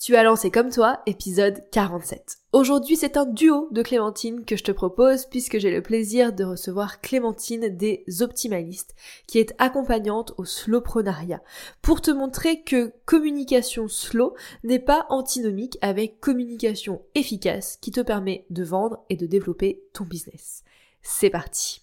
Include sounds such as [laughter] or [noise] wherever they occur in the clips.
Tu as lancé comme toi, épisode 47. Aujourd'hui, c'est un duo de Clémentine que je te propose puisque j'ai le plaisir de recevoir Clémentine des Optimalistes qui est accompagnante au slowprenariat pour te montrer que communication slow n'est pas antinomique avec communication efficace qui te permet de vendre et de développer ton business. C'est parti.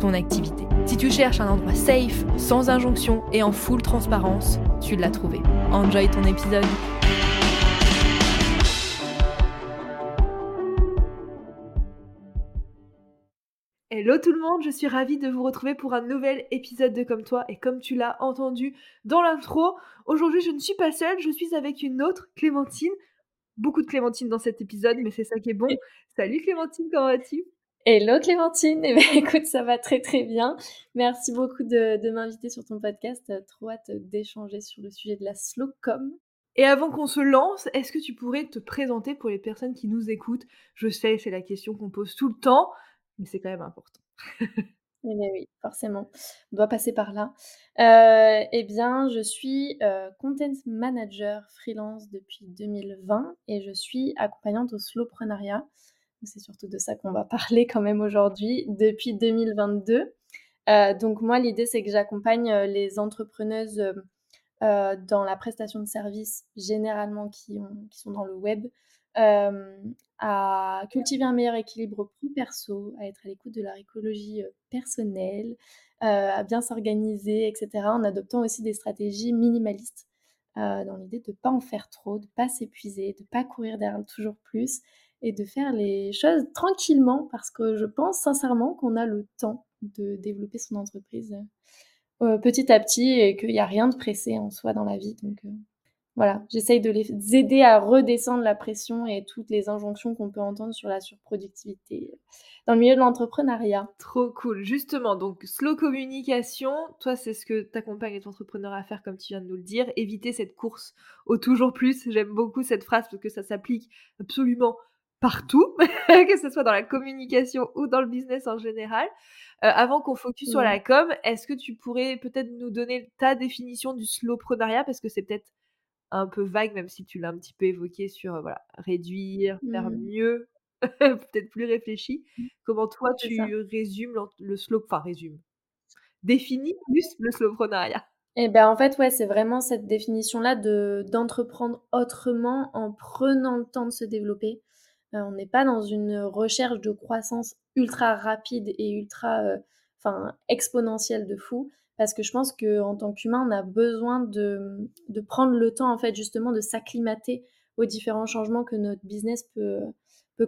ton activité. Si tu cherches un endroit safe, sans injonction et en full transparence, tu l'as trouvé. Enjoy ton épisode. Hello tout le monde, je suis ravie de vous retrouver pour un nouvel épisode de Comme toi et comme tu l'as entendu dans l'intro, aujourd'hui je ne suis pas seule, je suis avec une autre Clémentine. Beaucoup de Clémentine dans cet épisode, mais c'est ça qui est bon. [laughs] Salut Clémentine, comment vas-tu? Hello Clémentine, [laughs] eh ben, écoute, ça va très très bien. Merci beaucoup de, m'inviter sur ton podcast. Trop hâte d'échanger sur le sujet de la slowcom. Et avant qu'on se lance, est-ce que tu pourrais te présenter pour les personnes qui nous écoutent? Je sais, c'est la question qu'on pose tout le temps mais c'est quand même important. [laughs] Eh bien oui, forcément, on doit passer par là. Euh, eh bien, je suis euh, content manager freelance depuis 2020 et je suis accompagnante au slowprenariat. C'est surtout de ça qu'on va parler quand même aujourd'hui depuis 2022. Euh, donc moi, l'idée, c'est que j'accompagne les entrepreneuses dans la prestation de services, généralement qui, qui sont dans le web, à cultiver un meilleur équilibre pro-perso, à être à l'écoute de leur écologie personnelle, à bien s'organiser, etc. En adoptant aussi des stratégies minimalistes dans l'idée de ne pas en faire trop, de ne pas s'épuiser, de ne pas courir derrière toujours plus et de faire les choses tranquillement parce que je pense sincèrement qu'on a le temps de développer son entreprise petit à petit et qu'il n'y a rien de pressé en soi dans la vie. Donc, voilà, j'essaye de les aider à redescendre la pression et toutes les injonctions qu'on peut entendre sur la surproductivité dans le milieu de l'entrepreneuriat. Trop cool. Justement, donc slow communication, toi c'est ce que t'accompagnes les entrepreneurs à faire comme tu viens de nous le dire, éviter cette course au toujours plus. J'aime beaucoup cette phrase parce que ça s'applique absolument partout, [laughs] que ce soit dans la communication ou dans le business en général. Euh, avant qu'on focus sur la com, est-ce que tu pourrais peut-être nous donner ta définition du slowprenariat parce que c'est peut-être un peu vague, même si tu l'as un petit peu évoqué sur euh, voilà, réduire, faire mmh. mieux, [laughs] peut-être plus réfléchi. Mmh. Comment toi tu résumes le slow, enfin résume, définis plus le slowprenariat eh ben en fait ouais c'est vraiment cette définition là de d'entreprendre autrement en prenant le temps de se développer. Euh, on n'est pas dans une recherche de croissance ultra rapide et ultra euh, enfin exponentielle de fou parce que je pense qu'en tant qu'humain, on a besoin de, prendre le temps, en fait, justement, de s'acclimater aux différents changements que notre business peut,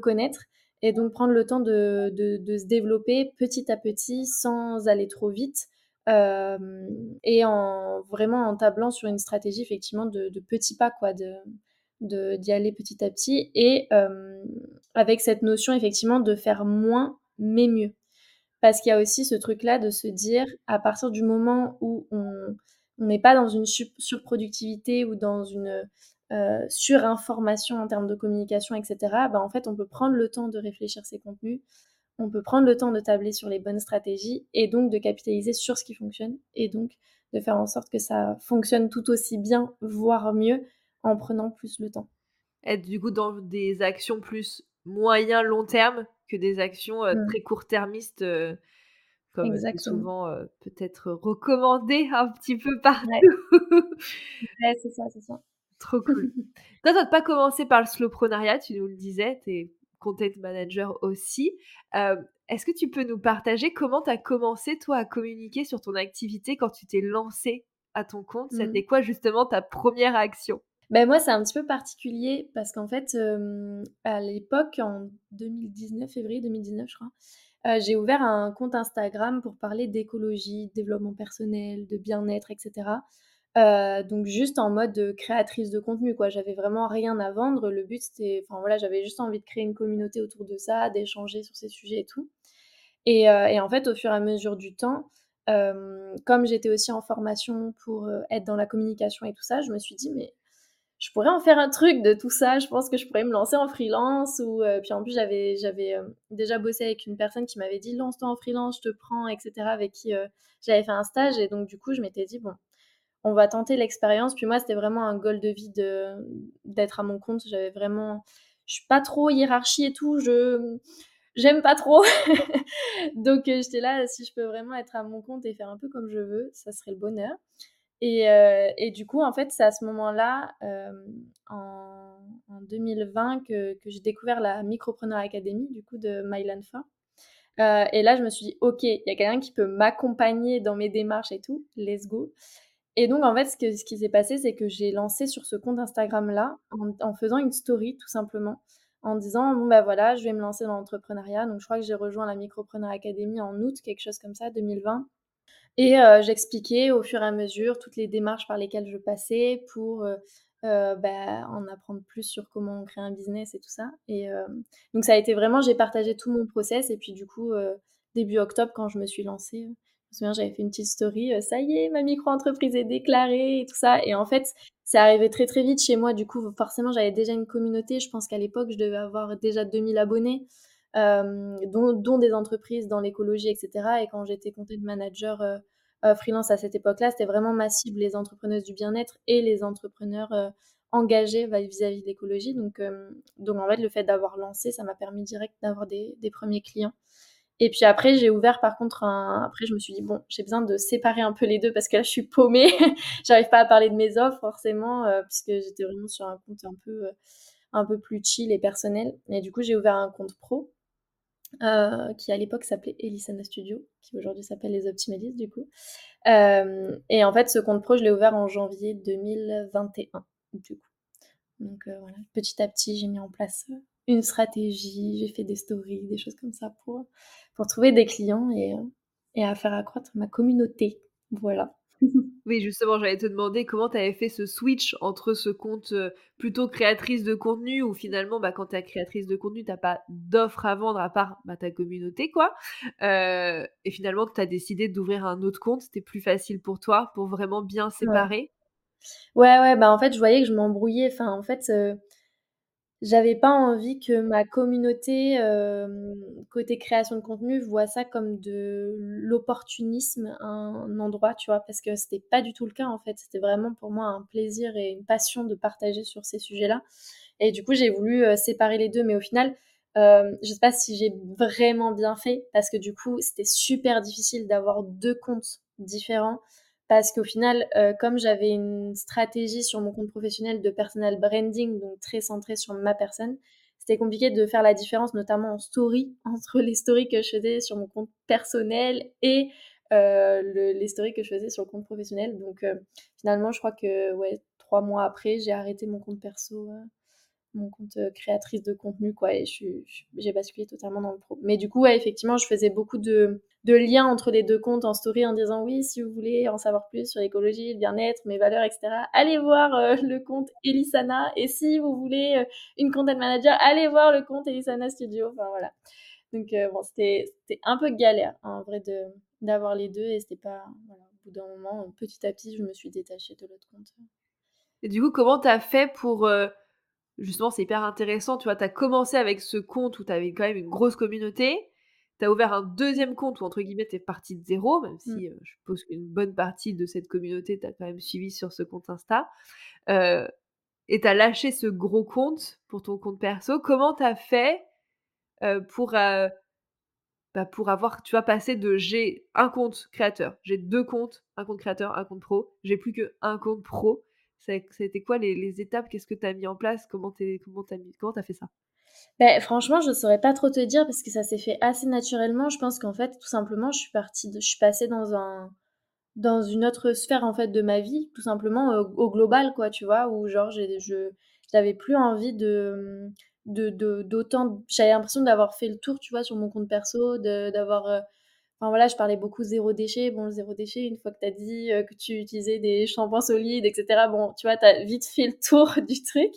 connaître. Et donc, prendre le temps de, se développer petit à petit sans aller trop vite. Euh, et en vraiment en tablant sur une stratégie effectivement de, petits pas quoi d'y aller petit à petit et euh, avec cette notion effectivement de faire moins mais mieux parce qu'il y a aussi ce truc-là de se dire, à partir du moment où on n'est pas dans une surproductivité ou dans une euh, surinformation en termes de communication, etc., bah, en fait, on peut prendre le temps de réfléchir ses contenus, on peut prendre le temps de tabler sur les bonnes stratégies et donc de capitaliser sur ce qui fonctionne et donc de faire en sorte que ça fonctionne tout aussi bien, voire mieux, en prenant plus le temps. Être du coup dans des actions plus moyen long terme que des actions euh, mmh. très court-termistes, euh, comme souvent euh, peut-être recommandées [laughs] un petit peu partout. Ouais, c'est ça, c'est ça. [laughs] Trop cool. Toi, t'as pas commencé par le slowprenariat, tu nous le disais, tu es content manager aussi. Est-ce que tu peux nous partager comment tu as commencé, toi, à communiquer sur ton activité quand tu t'es lancé à ton compte? Mmh. C'était quoi, justement, ta première action? Ben moi, c'est un petit peu particulier parce qu'en fait, à l'époque, en 2019, février 2019, je crois, j'ai ouvert un compte Instagram pour parler d'écologie, développement personnel, de bien-être, etc. donc juste en mode créatrice de contenu, quoi. J'avais vraiment rien à vendre. Le but, c'était, enfin voilà, j'avais juste envie de créer une communauté autour de ça, d'échanger sur ces sujets et tout. Et en fait, au fur et à mesure du temps, comme j'étais aussi en formation pour être dans la communication et tout ça, je me suis dit, mais je pourrais en faire un truc de tout ça. Je pense que je pourrais me lancer en freelance. Ou, puis en plus, j'avais, j'avais déjà bossé avec une personne qui m'avait dit, lance-toi en freelance, je te prends, etc., avec qui j'avais fait un stage. Et donc, du coup, je m'étais dit, bon, on va tenter l'expérience. Puis moi, c'était vraiment un goal de vie de, d'être à mon compte. J'avais vraiment... Je suis pas trop hiérarchie et tout. Je j'aime pas trop. [laughs] Donc euh, j'étais là, si je peux vraiment être à mon compte et faire un peu comme je veux, ça serait le bonheur. Et, euh, et du coup, en fait, c'est à ce moment-là, euh, en, en, 2020, que, j'ai découvert la Micropreneur Academy, du coup, de Mylan Fort. et là, je me suis dit, OK, il y a quelqu'un qui peut m'accompagner dans mes démarches et tout, let's go. Et donc, en fait, ce, qui s'est passé, c'est que j'ai lancé sur ce compte Instagram-là en, en, faisant une story, tout simplement en disant bon bah voilà, je vais me lancer dans l'entrepreneuriat. Donc je crois que j'ai rejoint la Micropreneur Academy en août, quelque chose comme ça, 2020. Et j'expliquais au fur et à mesure toutes les démarches par lesquelles je passais pour bah, en apprendre plus sur comment on crée un business et tout ça. Et donc ça a été vraiment, j'ai partagé tout mon process et puis du coup début octobre quand je me suis lancée, me souviens, j'avais fait une petite story, ça y est, ma micro-entreprise est déclarée et tout ça. Et en fait, c'est arrivé très très vite chez moi. Du coup, forcément, j'avais déjà une communauté. Je pense qu'à l'époque, je devais avoir déjà 2000 abonnés, euh, dont, des entreprises dans l'écologie, etc. Et quand j'étais content manager euh, freelance à cette époque-là, c'était vraiment ma cible, les entrepreneuses du bien-être et les entrepreneurs engagés vis-à-vis de l'écologie. Donc, donc, en fait, le fait d'avoir lancé, ça m'a permis direct d'avoir des, des premiers clients. Et puis après, j'ai ouvert par contre un. Après, je me suis dit, bon, j'ai besoin de séparer un peu les deux parce que là, je suis paumée. [laughs] J'arrive pas à parler de mes offres forcément, euh, puisque j'étais vraiment sur un compte un peu, euh, un peu plus chill et personnel. Et du coup, j'ai ouvert un compte pro euh, qui à l'époque s'appelait Elisana Studio, qui aujourd'hui s'appelle Les Optimalistes du coup. et en fait, ce compte pro, je l'ai ouvert en janvier 2021 du coup. Donc voilà, petit à petit, j'ai mis en place une stratégie, j'ai fait des stories, des choses comme ça pour, pour trouver des clients et, euh, et à faire accroître ma communauté. Voilà. [laughs] Oui, justement, j'allais te demander comment tu avais fait ce switch entre ce compte euh, plutôt créatrice de contenu, où finalement, bah, quand tu es créatrice de contenu, tu pas d'offres à vendre à part bah, ta communauté, quoi. Euh, et finalement, tu as décidé d'ouvrir un autre compte, c'était plus facile pour toi, pour vraiment bien séparer? Ouais, ouais, bah en fait, je voyais que je m'embrouillais. Enfin, en fait, j'avais pas envie que ma communauté, côté création de contenu, voit ça comme de l'opportunisme, un endroit, tu vois? Parce que c'était pas du tout le cas, en fait. C'était vraiment pour moi un plaisir et une passion de partager sur ces sujets-là et du coup, j'ai voulu, séparer les deux mais au final, je sais pas si j'ai vraiment bien fait parce que du coup, c'était super difficile d'avoir deux comptes différents parce qu'au final, euh, comme j'avais une stratégie sur mon compte professionnel de personal branding, donc très centré sur ma personne, c'était compliqué de faire la différence, notamment en story, [laughs] entre les stories que je faisais sur mon compte personnel et euh, les stories que je faisais sur le compte professionnel. Donc euh, finalement, je crois que ouais, trois mois après, j'ai arrêté mon compte perso mon compte euh, créatrice de contenu, quoi, et j'ai basculé totalement dans le pro. Mais du coup, effectivement, je faisais beaucoup de, de, liens entre les deux comptes en story en disant oui, si vous voulez en savoir plus sur l'écologie, le bien-être, mes valeurs, etc., allez voir euh, le compte Elisana. Et si vous voulez euh, une content manager, allez voir le compte Elisana Studio. Enfin voilà. Donc bon, c'était un peu galère hein, en vrai d'avoir les deux et c'était pas. Voilà, au bout d'un moment, petit à petit, je me suis détachée de l'autre compte. Et du coup, comment tu as fait pour justement, c'est hyper intéressant. Tu vois, tu as commencé avec ce compte où tu avais quand même une grosse communauté. Tu as ouvert un deuxième compte où, entre guillemets, tu es parti de zéro, même si mmh. euh, je suppose qu'une bonne partie de cette communauté t'a quand même suivi sur ce compte Insta. Euh, et tu as lâché ce gros compte pour ton compte perso. Comment tu as fait euh, pour, bah, pour avoir, tu vois, passé de j'ai un compte créateur, j'ai deux comptes, un compte créateur, un compte pro, j'ai plus qu'un compte pro c'était quoi les, étapes? Qu'est-ce que tu as mis en place? Comment tu as fait ça? Ben, franchement, je saurais pas trop te dire parce que ça s'est fait assez naturellement. Je pense qu'en fait, tout simplement, je suis partie, je suis passée dans un, dans une autre sphère, en fait, de ma vie, tout simplement, au global, quoi, tu vois? Où genre je j'avais plus envie de, mmh, de de d'autant j'avais l'impression d'avoir fait le tour, tu vois, sur mon compte perso, d'avoir, heu enfin voilà, je parlais beaucoup zéro déchet. Bon, le zéro déchet, une fois que tu as dit, heu, que tu utilisais des shampoings solides et cetera, bon, tu vois, tu as vite fait le tour [laughs] du truc.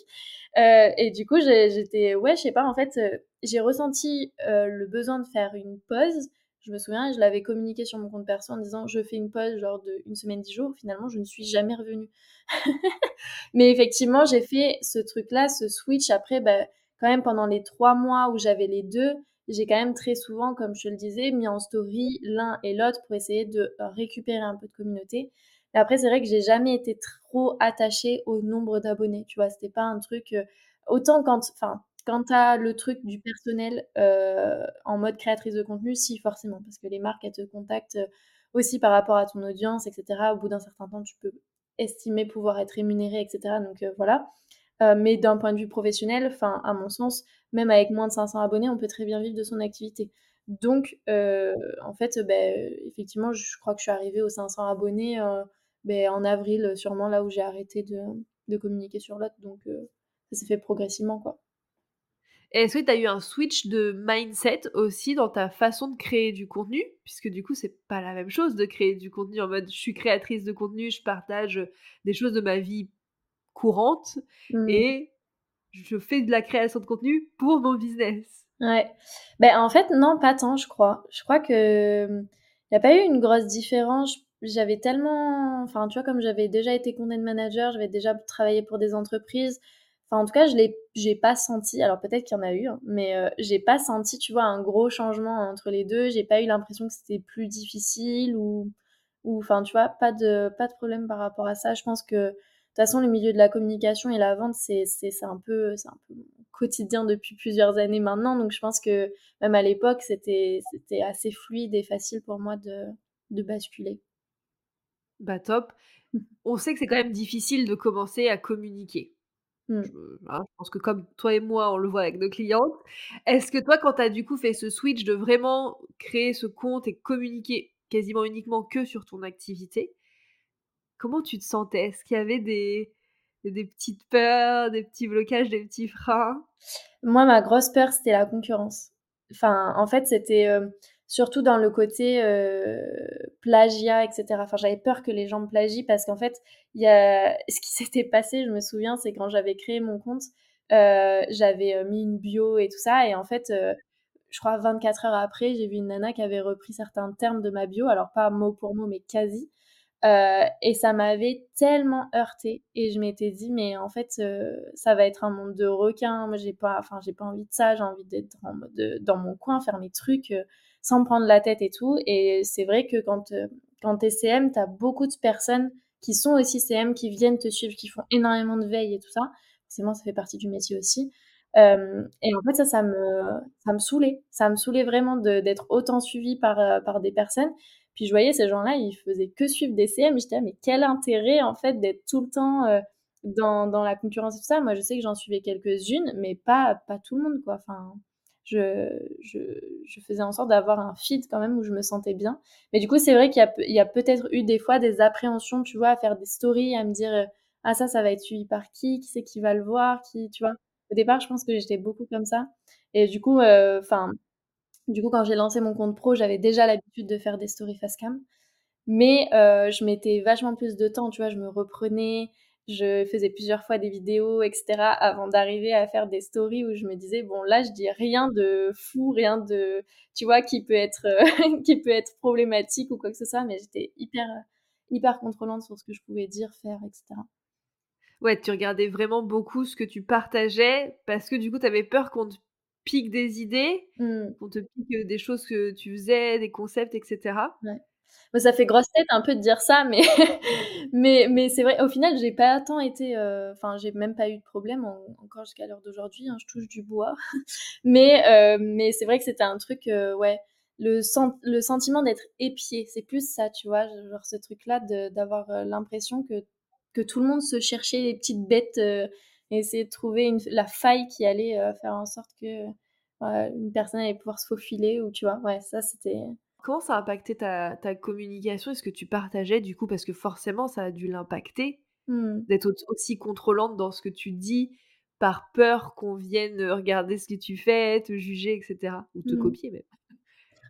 Heu et du coup, j'étais ouais, je sais pas, en fait, heu, j'ai ressenti, le besoin de faire une pause. Je me souviens, je l'avais communiqué sur mon compte perso en disant: «Je fais une pause genre d'1 semaine, 10 jours». Finalement, je ne suis jamais revenue. [laughs] Mais effectivement, j'ai fait ce truc-là, ce switch. Après, bah, quand même pendant les 3 mois où j'avais les 2, j'ai quand même très souvent, comme je le disais, mis en story l'un et l'autre pour essayer de récupérer un peu de communauté. Mais après, c'est vrai que j'ai jamais été trop attachée au nombre d'abonnés, tu vois? C'était pas un truc, heu autant quand enfin, quand tu le truc du personnel, heu, en mode créatrice de contenu, si forcément, parce que les marques, elles te contactent, aussi par rapport à ton audience et cetera. Au bout d'un certain temps, tu peux estimer pouvoir être rémunérée et cetera, donc voilà. Mais d'un point de vue professionnel, enfin, à mon sens, même avec moins de 500 abonnés, on peut très bien vivre de son activité. Donc heu, en fait, beh, effectivement, je crois que je suis arrivée aux 500 abonnés, heu, beh, en avril, sûrement là où j'ai arrêté de de communiquer sur l'autre, donc ça s'est fait progressivement, quoi. Est-ce que tu as eu un switch de mindset aussi dans ta façon de créer du contenu? Puisque du coup, c'est pas la même chose de créer du contenu en mode: «Je suis créatrice de contenu, je partage, des choses de ma vie courante Mmh. et je fais de la création de contenu pour mon business». Ouais. Beh, en fait, non, pas tant, je crois. Je crois que, il y a pas eu une grosse différence. J'avais tellement enfin, tu vois, comme j'avais déjà été content manager, j'avais déjà travaillé pour des entreprises. Enfin, en tout cas, je l'ai j'ai pas senti, alors peut-être qu'il y en a eu, hein, mais heu, j'ai pas senti, tu vois, un gros changement entre les 2. J'ai pas eu l'impression que c'était plus difficile ou ou enfin, tu vois, pas de pas de problème par rapport à ça. Je pense que, toute façon, le milieu de la communication et la vente, c'est un peu c'est un peu quotidien depuis plusieurs années maintenant. Donc je pense que, même à l'époque, c'était assez fluide et facile pour moi de de basculer. Bah, top. [laughs] On sait que c'est quand même difficile de commencer à communiquer. Je Mmh. hein, je pense que comme toi et moi, on le voit avec nos clientes. Est-ce que toi, quand tu as du coup fait ce switch de vraiment créer ce compte et communiquer quasiment uniquement que sur ton activité comment tu te sentais? Est-ce qu'il y avait des des petites peurs, des petits blocages, des petits freins? Moi, ma grosse peur, c'était la concurrence. Enfin, en fait, c'était, hem, surtout dans le côté, heu, plagiat et cetera. Enfin, j'avais peur que les gens me plagient parce qu'en fait, y a [laughs] ce qui s'était passé, je me souviens, c'est quand j'avais créé mon compte, heu, j'avais, mis une bio et tout ça et en fait, je crois 24 heures après, j'ai vu une nana qui avait repris certains termes de ma bio, alors pas mot pour mot, mais quasi, heu et ça m'avait tellement heurtée et je m'étais dit: «Mais en fait, heu, ça va être un monde de requins. Moi, j'ai pas enfin, j'ai pas envie de ça, j'ai envie d'être heu, dans mon coin, faire mes trucs, sans prendre la tête et tout» et c'est vrai que quand, quand tu es CM, tu as beaucoup de personnes qui sont aussi CM, qui viennent te suivre, qui font énormément de veille et tout ça. Forcément, ça fait partie du métier aussi. Et en fait, ça, ça me ça me saoulait. Ça me saoulait vraiment d'être autant suivie par, par des personnes. Puis je voyais ces gens-là, ils faisaient que suivre des CM. Là: «Mais quel intérêt, en fait, d'être tout le temps, heu, dans dans la concurrence et tout ça?» Moi, je sais que j'en suivais quelques-unes, mais pas pas tout le monde, quoi. Enfin, je je je faisais en sorte d'avoir un feed quand même où je me sentais bien. Mais du coup, c'est vrai qu'il y a a peut-être eu des fois des appréhensions, tu vois, à faire des stories, à me dire, heu: «Ah ça, ça va être suivi par qui? Qui c'est qui va le voir? Qui?» tu vois? Au départ, je pense que j'étais beaucoup comme ça et du coup, heu, enfin, du coup, quand j'ai lancé mon compte pro, j'avais déjà l'habitude de faire des stories face cam. Mais heu, je mettais vachement plus de temps, tu vois? Je me reprenais, je faisais plusieurs fois des vidéos et cetera avant d'arriver à faire des stories où je me disais: «Bon, là, je dis rien de fou, rien de, tu vois, qui peut être, heu, [laughs] qui peut être problématique ou quoi que ce soit», mais j'étais hyper, hyper contrôlante sur ce que je pouvais dire, faire et cetera. Ouais, tu regardais vraiment beaucoup ce que tu partageais parce que du coup, tu avais peur qu'on te pique des idées, qu'on te pique, des choses que tu faisais, des concepts et cetera? Ouais. Ça fait grosse tête un peu de dire ça, mais [laughs] mais mais c'est vrai, au final, j'ai pas tant été, enfin, j'ai même pas eu de problème en encore jusqu'à l'heure d'aujourd'hui, hein, je touche du bois. [laughs] Mais mais c'est vrai que c'était un truc, ouais, le sen le sentiment d'être épiée, c'est plus ça, tu vois? Genre ce truc-là d'avoir, l'impression que que tout le monde se cherchait les petites bêtes, et essayait de trouver une la faille qui allait, heu, faire en sorte que, une personne allait pouvoir se faufiler ou tu vois? Ouais, ça, c'était comment ça a impacté ta, ta communication? Est-ce que tu partageais du coup Parce que forcément, ça a dû l'impacter Mmh. d'être aussi contrôlante dans ce que tu dis par peur qu'on vienne regarder ce que tu fais, te juger, etc. Ou te Mmh. copier même.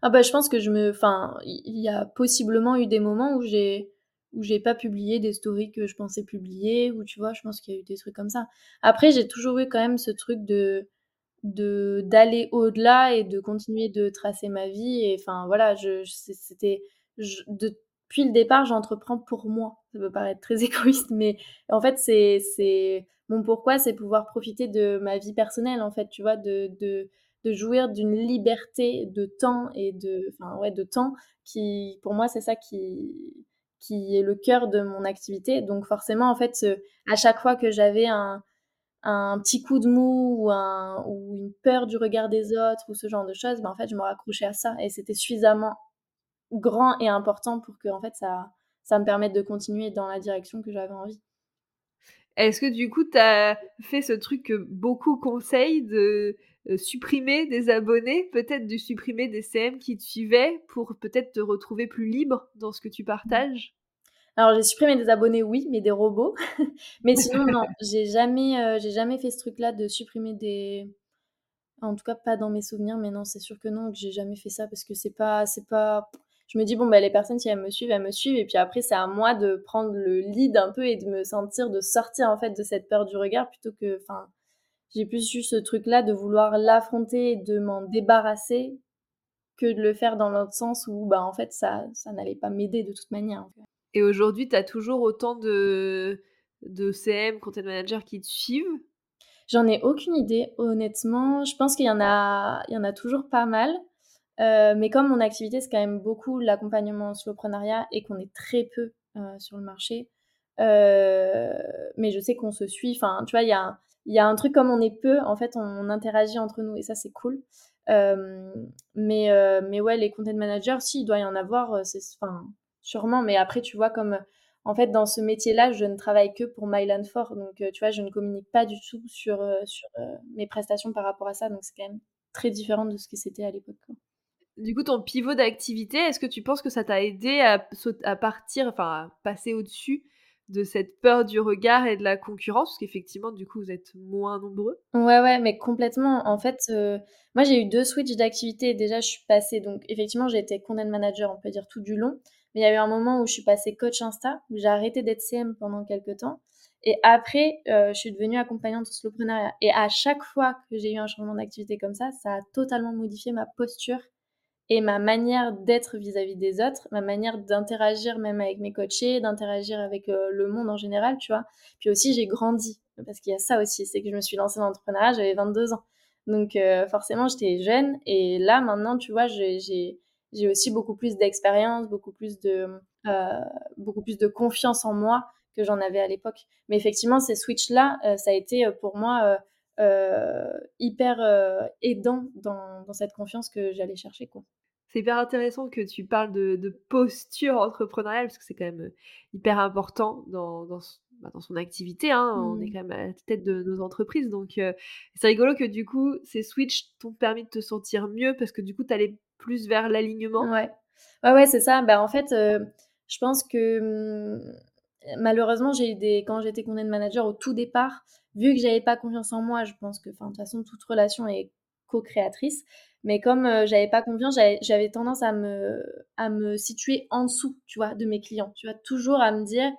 Ah bah, je pense que je me enfin, il y a possiblement eu des moments où j'ai où j'ai pas publié des stories que je pensais publier ou tu vois? Je pense qu'il y a eu des trucs comme ça. Après, j'ai toujours eu quand même ce truc de de d'aller au-delà et de continuer de tracer ma vie et enfin voilà, je c'était depuis le départ, j'entreprends pour moi. Ça peut paraître très [laughs] égoïste, mais en fait, c'est c'est mon pourquoi, c'est pouvoir profiter de ma vie personnelle en fait, tu vois? De de de jouir d'une liberté de temps et de enfin ouais, de temps qui pour moi, c'est ça qui qui est le cœur de mon activité. Donc forcément, en fait, à chaque fois que j'avais un un petit coup de mou ou, un, ou une peur du regard des autres ou ce genre de choses, ben en fait, je me raccrochais à ça et c'était suffisamment grand et important pour que en fait, ça, ça me permette de continuer dans la direction que j'avais envie. Est-ce que du coup, tu as fait ce truc que beaucoup conseillent de euh, supprimer des abonnés, peut-être de supprimer des CM qui te suivaient pour peut-être te retrouver plus libre dans ce que tu partages? Alors j'ai supprimé des abonnés, oui, mais des robots. [laughs] mais sinon, non, [laughs] j'ai jamais, euh, j'ai jamais fait ce truc-là de supprimer des. En tout cas, pas dans mes souvenirs, mais non, c'est sûr que non, que j'ai jamais fait ça parce que c'est pas, c'est pas. Je me dis bon bah les personnes si elles me suivent, elles me suivent et puis après c'est à moi de prendre le lead un peu et de me sentir, de sortir en fait de cette peur du regard plutôt que, enfin, j'ai plus eu ce truc-là de vouloir l'affronter et de m'en débarrasser que de le faire dans l'autre sens où bah en fait ça, ça n'allait pas m'aider de toute manière. Et aujourd'hui, tu as toujours autant de, de CM, content manager qui te suivent? J'en ai aucune idée, honnêtement. Je pense qu'il y, en a, il y en a toujours pas mal. Euh, mais comme mon activité, c'est quand même beaucoup l'accompagnement en slowprenariat et qu'on est très peu euh, sur le marché, euh, mais je sais qu'on se suit. Enfin, tu vois, il y a, y a un truc comme on est peu, en fait, on, interagit entre nous et ça, c'est cool. mais, mais ouais, les content managers, si, il doit y en avoir. C'est, enfin, sûrement. Mais après, tu vois, comme en fait, dans ce métier-là, je ne travaille que pour Myland Fort. Donc, euh, tu vois, je ne communique pas du tout sur, euh, sur euh, mes prestations par rapport à ça. Donc, c'est quand même très différent de ce que c'était à l'époque. Du coup, ton pivot d'activité, est-ce que tu penses que ça t'a aidé à, à partir, enfin, à passer au-dessus de cette peur du regard et de la concurrence Parce qu'effectivement, du coup, vous êtes moins nombreux. Ouais, ouais, mais complètement. En fait, moi, j'ai eu deux switches d'activité. Déjà, je suis passée, donc, effectivement, j'ai été content manager, on peut dire, tout du long. Mais il y a eu un moment où je suis passée coach Insta, où j'ai arrêté d'être CM pendant quelques temps. Et après, euh, je suis devenue accompagnante au slowprenariat. Et à chaque fois que j'ai eu un changement d'activité comme ça, ça a totalement modifié ma posture et ma manière d'être vis-à-vis des autres, ma manière d'interagir même avec mes coachés, d'interagir avec euh, le monde en général, tu vois. Puis aussi, j'ai grandi, parce qu'il y a ça aussi, c'est que je me suis lancée dans l'entrepreneuriat, j'avais 22 ans. Donc euh, forcément, j'étais jeune. Et là, maintenant, tu vois, j'ai j'ai aussi beaucoup plus d'expérience, beaucoup plus de euh, beaucoup plus de confiance en moi que j'en avais à l'époque. Mais effectivement, ces switches là, euh, ça a été pour moi hyper aidant dans, dans, cette confiance que j'allais chercher quoi. C'est hyper intéressant que tu parles de, de posture entrepreneuriale parce que c'est quand même hyper important dans, dans, bah, dans son activité. Hein. On est mmh. quand même à la tête de nos entreprises. Donc, c'est rigolo que du coup, ces switches t'ont permis de te sentir mieux parce que du coup, tu allais plus vers l'alignement. Ouais, ouais, ouais c'est ça. Bah, en fait, euh, je pense que mmh, malheureusement, j'ai eu des. Quand j'étais content manager au tout départ, vu que j'avais pas confiance en moi, je pense que, de toute façon, toute relation est co-créatrice. Mais comme euh, j'avais pas confiance, j'avais tendance à me, à me situer en dessous, tu vois, de mes clients. Tu vois, toujours à me dire,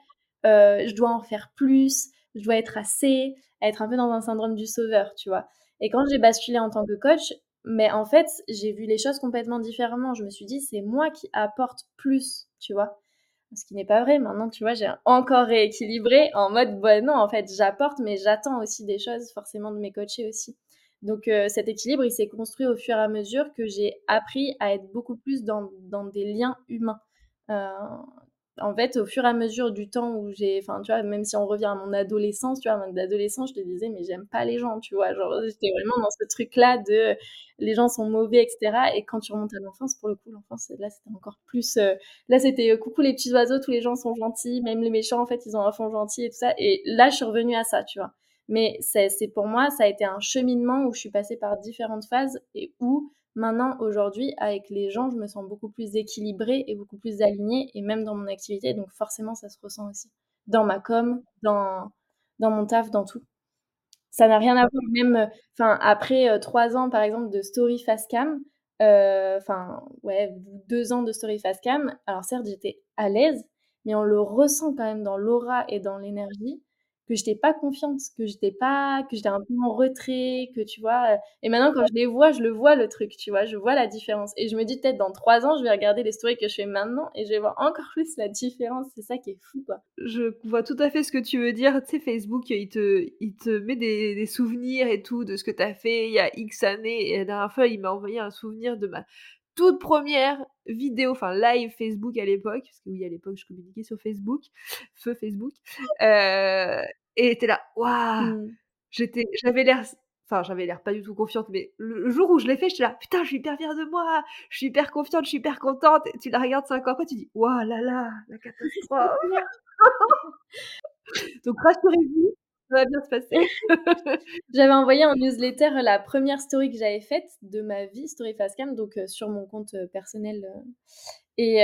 euh, je dois en faire plus, je dois être assez, être un peu dans un syndrome du sauveur, tu vois. Et quand j'ai basculé en tant que coach, mais en fait, j'ai vu les choses complètement différemment. Je me suis dit, c'est moi qui apporte plus, tu vois. Ce qui n'est pas vrai. Maintenant, tu vois, j'ai encore rééquilibré en mode, bon, non, en fait, j'apporte, mais j'attends aussi des choses, forcément, de mes coachés aussi. Donc, euh, cet équilibre, il s'est construit au fur et à mesure que j'ai appris à être beaucoup plus dans, dans des liens humains. Euh, en fait, au fur et à mesure du temps où j'ai, enfin, tu vois, même si on revient à mon adolescence, tu vois, d'adolescence, je te disais, mais j'aime pas les gens, tu vois, genre, j'étais vraiment dans ce truc-là de les gens sont mauvais, etc. Et quand tu remontes à l'enfance, pour le coup, l'enfance, là, c'était encore plus, euh, là, c'était euh, coucou les petits oiseaux, tous les gens sont gentils, même les méchants, en fait, ils ont un fond gentil et tout ça. Et là, je suis revenue à ça, tu vois. Mais c'est pour moi, ça a été un cheminement où je suis passée par différentes phases et où Maintenant, aujourd'hui, avec les gens, je me sens beaucoup plus équilibrée et beaucoup plus alignée, et même dans mon activité, donc forcément, ça se ressent aussi. Dans ma com, dans, mon taf, dans tout. Ça n'a rien à voir, même, enfin, après trois ans, par exemple, de story face cam, enfin, ouais, deux ans de story face cam, alors certes, j'étais à l'aise, mais on le ressent quand même dans l'aura et dans l'énergie que j'étais pas confiante, que j'étais pas, que j'étais un peu en retrait, que tu vois. Et maintenant, quand je les vois, je le vois le truc, tu vois, je vois la différence. Et je me dis peut-être dans trois ans, je vais regarder les stories que je fais maintenant et je vais voir encore [laughs] plus la différence. C'est ça qui est fou, quoi. Je vois tout à fait ce que tu veux dire. Tu sais, Facebook, il te, met des, des souvenirs et tout de ce que tu as fait il y a X années. Et la dernière fois, il m'a envoyé un souvenir de ma toute première vidéo, enfin live Facebook à l'époque, parce que oui, à l'époque, je communiquais sur Facebook, [laughs] feu Facebook, euh, et était là, waouh, mmh. j'étais, j'avais l'air, enfin, j'avais l'air pas du tout confiante, mais le, jour où je l'ai fait, j'étais là, putain, je suis hyper fière de moi, je suis hyper confiante, je suis hyper contente, et tu la regardes cinq ans après, tu dis, waouh là là, la catastrophe. [laughs] [laughs] Donc rassurez-vous, va bien se passer. [laughs] j'avais envoyé en newsletter la première story que j'avais faite de ma vie, Story Facecam, donc euh, sur mon compte euh, personnel. Euh, et,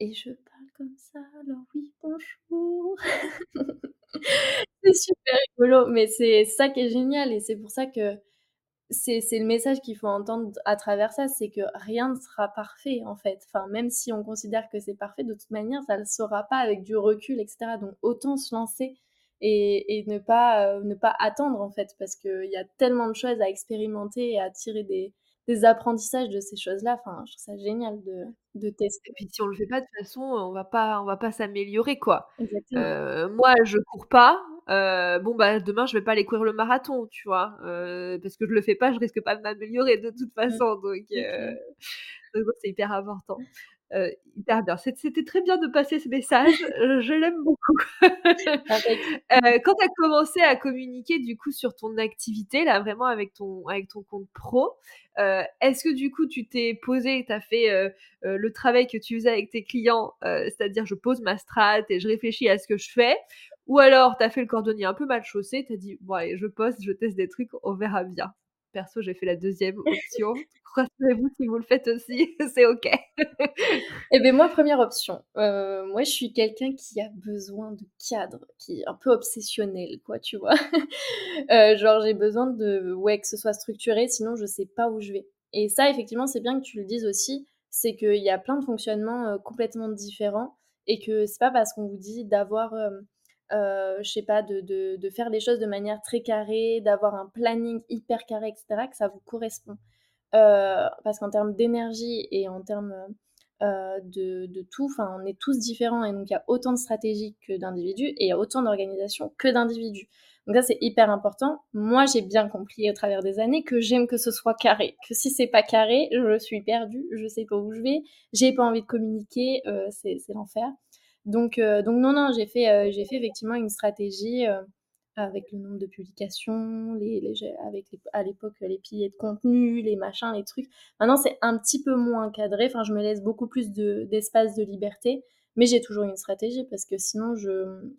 et je parle comme ça, alors oui, bonjour. [laughs] c'est super rigolo, mais c'est ça qui est génial et c'est pour ça que c'est le message qu'il faut entendre à travers ça, c'est que rien ne sera parfait en fait. Enfin, même si on considère que c'est parfait, de toute manière, ça ne le sera pas avec du recul, etc. Donc autant se lancer et, ne, pas, euh, ne pas attendre en fait, parce qu'il y a tellement de choses à expérimenter et à tirer des, des apprentissages de ces choses-là. Enfin, je trouve ça génial de, de tester. Et puis si on le fait pas de toute façon, on va pas, on va pas s'améliorer quoi. Euh, moi, je cours pas. Euh, bon bah demain, je vais pas aller courir le marathon, tu vois, parce que je le fais pas, je risque pas de m'améliorer de toute mmh. façon. Donc, c'est hyper important. Euh, hyper bien. C'était très bien de passer ce message. je l'aime beaucoup. [laughs] [laughs] euh, quand tu as commencé à communiquer du coup sur ton activité, là vraiment avec ton, avec ton compte pro, euh, est-ce que du coup tu t'es posé, tu as fait le travail que tu faisais avec tes clients, c'est-à-dire je pose ma strat et je réfléchis à ce que je fais ou alors tu as fait le cordonnier un peu mal chaussé, tu as dit bon allez, je poste, je teste des trucs, on verra bien. Perso, j'ai fait la deuxième [laughs] option. Rassurez-vous si vous le faites aussi, [laughs] c'est ok. Eh bien, moi, première option. Euh, moi, je suis quelqu'un qui a besoin de cadre, qui est un peu obsessionnel, quoi, tu vois? [laughs] Euh, genre, j'ai besoin de, ouais, que ce soit structuré, sinon je sais pas où je vais. Et ça, effectivement, c'est bien que tu le dises aussi, c'est qu'il y a plein de fonctionnements euh, complètement différents et que c'est pas parce qu'on vous dit d'avoir euh, je sais pas, de, de, de, faire les choses de manière très carrée, d'avoir un planning hyper carré, etc., que ça vous correspond. Euh, parce qu'en termes d'énergie et en termes euh, de, de, tout, on est tous différents et donc il y a autant de stratégies que d'individus et il y a autant d'organisations que d'individus. Donc ça c'est hyper important. Moi j'ai bien compris au travers des années que j'aime que ce soit carré, que si c'est pas carré, je suis perdue, je sais pas où je vais, j'ai pas envie de communiquer, euh, c'est l'enfer. Donc, euh, donc non, non, j'ai fait, euh, fait effectivement une stratégie euh, avec le nombre de publications, les, avec à l'époque les piliers de contenu, les machins, les trucs. Maintenant, c'est un petit peu moins cadré. Enfin, je me laisse beaucoup plus d'espace de, liberté. Mais j'ai toujours une stratégie parce que sinon, je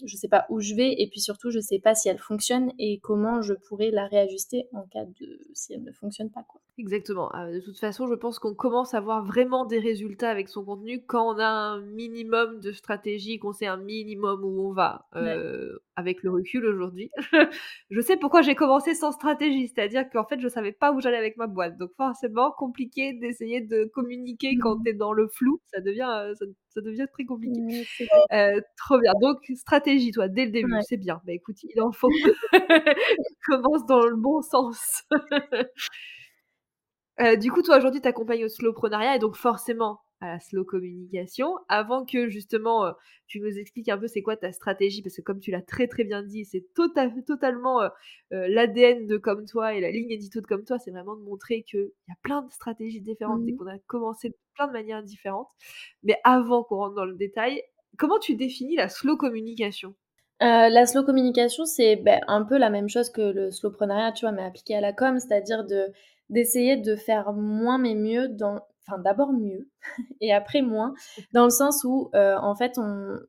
ne sais pas où je vais et puis surtout, je ne sais pas si elle fonctionne et comment je pourrais la réajuster en cas de si elle ne fonctionne pas. Quoi. Exactement. Euh, de toute façon, je pense qu'on commence à voir vraiment des résultats avec son contenu quand on a un minimum de stratégie, qu'on sait un minimum où on va. Euh, avec le recul aujourd'hui, [laughs] je sais pourquoi j'ai commencé sans stratégie, c'est-à-dire qu'en fait, je savais pas où j'allais avec ma boîte. Donc forcément, compliqué d'essayer de communiquer quand mmh. tu es dans le flou, ça devient, euh, ça, devient très compliqué. Euh, trop bien. Donc stratégie, toi, dès le début, c'est bien. Bah écoute, il en faut. [laughs] [laughs] Commence dans le bon sens. [laughs] Euh, du coup, toi, aujourd'hui, tu accompagnes au slowprenariat et donc forcément, à la slow communication, avant que justement euh, tu nous expliques un peu c'est quoi ta stratégie, parce que comme tu l'as très très bien dit, c'est tota-, totalement euh, euh, l'ADN de Comme Toi et la ligne édito de Comme Toi, c'est vraiment de montrer qu'il y a plein de stratégies différentes et mmh qu'on a commencé de plein de manières différentes. Mais avant qu'on rentre dans le détail, comment tu définis la slow communication? La slow communication, c'est ben, un peu la même chose que le slowprenariat, tu vois, mais appliqué à la com, c'est-à-dire de d'essayer de faire moins mais mieux dans d'abord mieux [laughs] et après moins, dans le sens où euh, en fait on,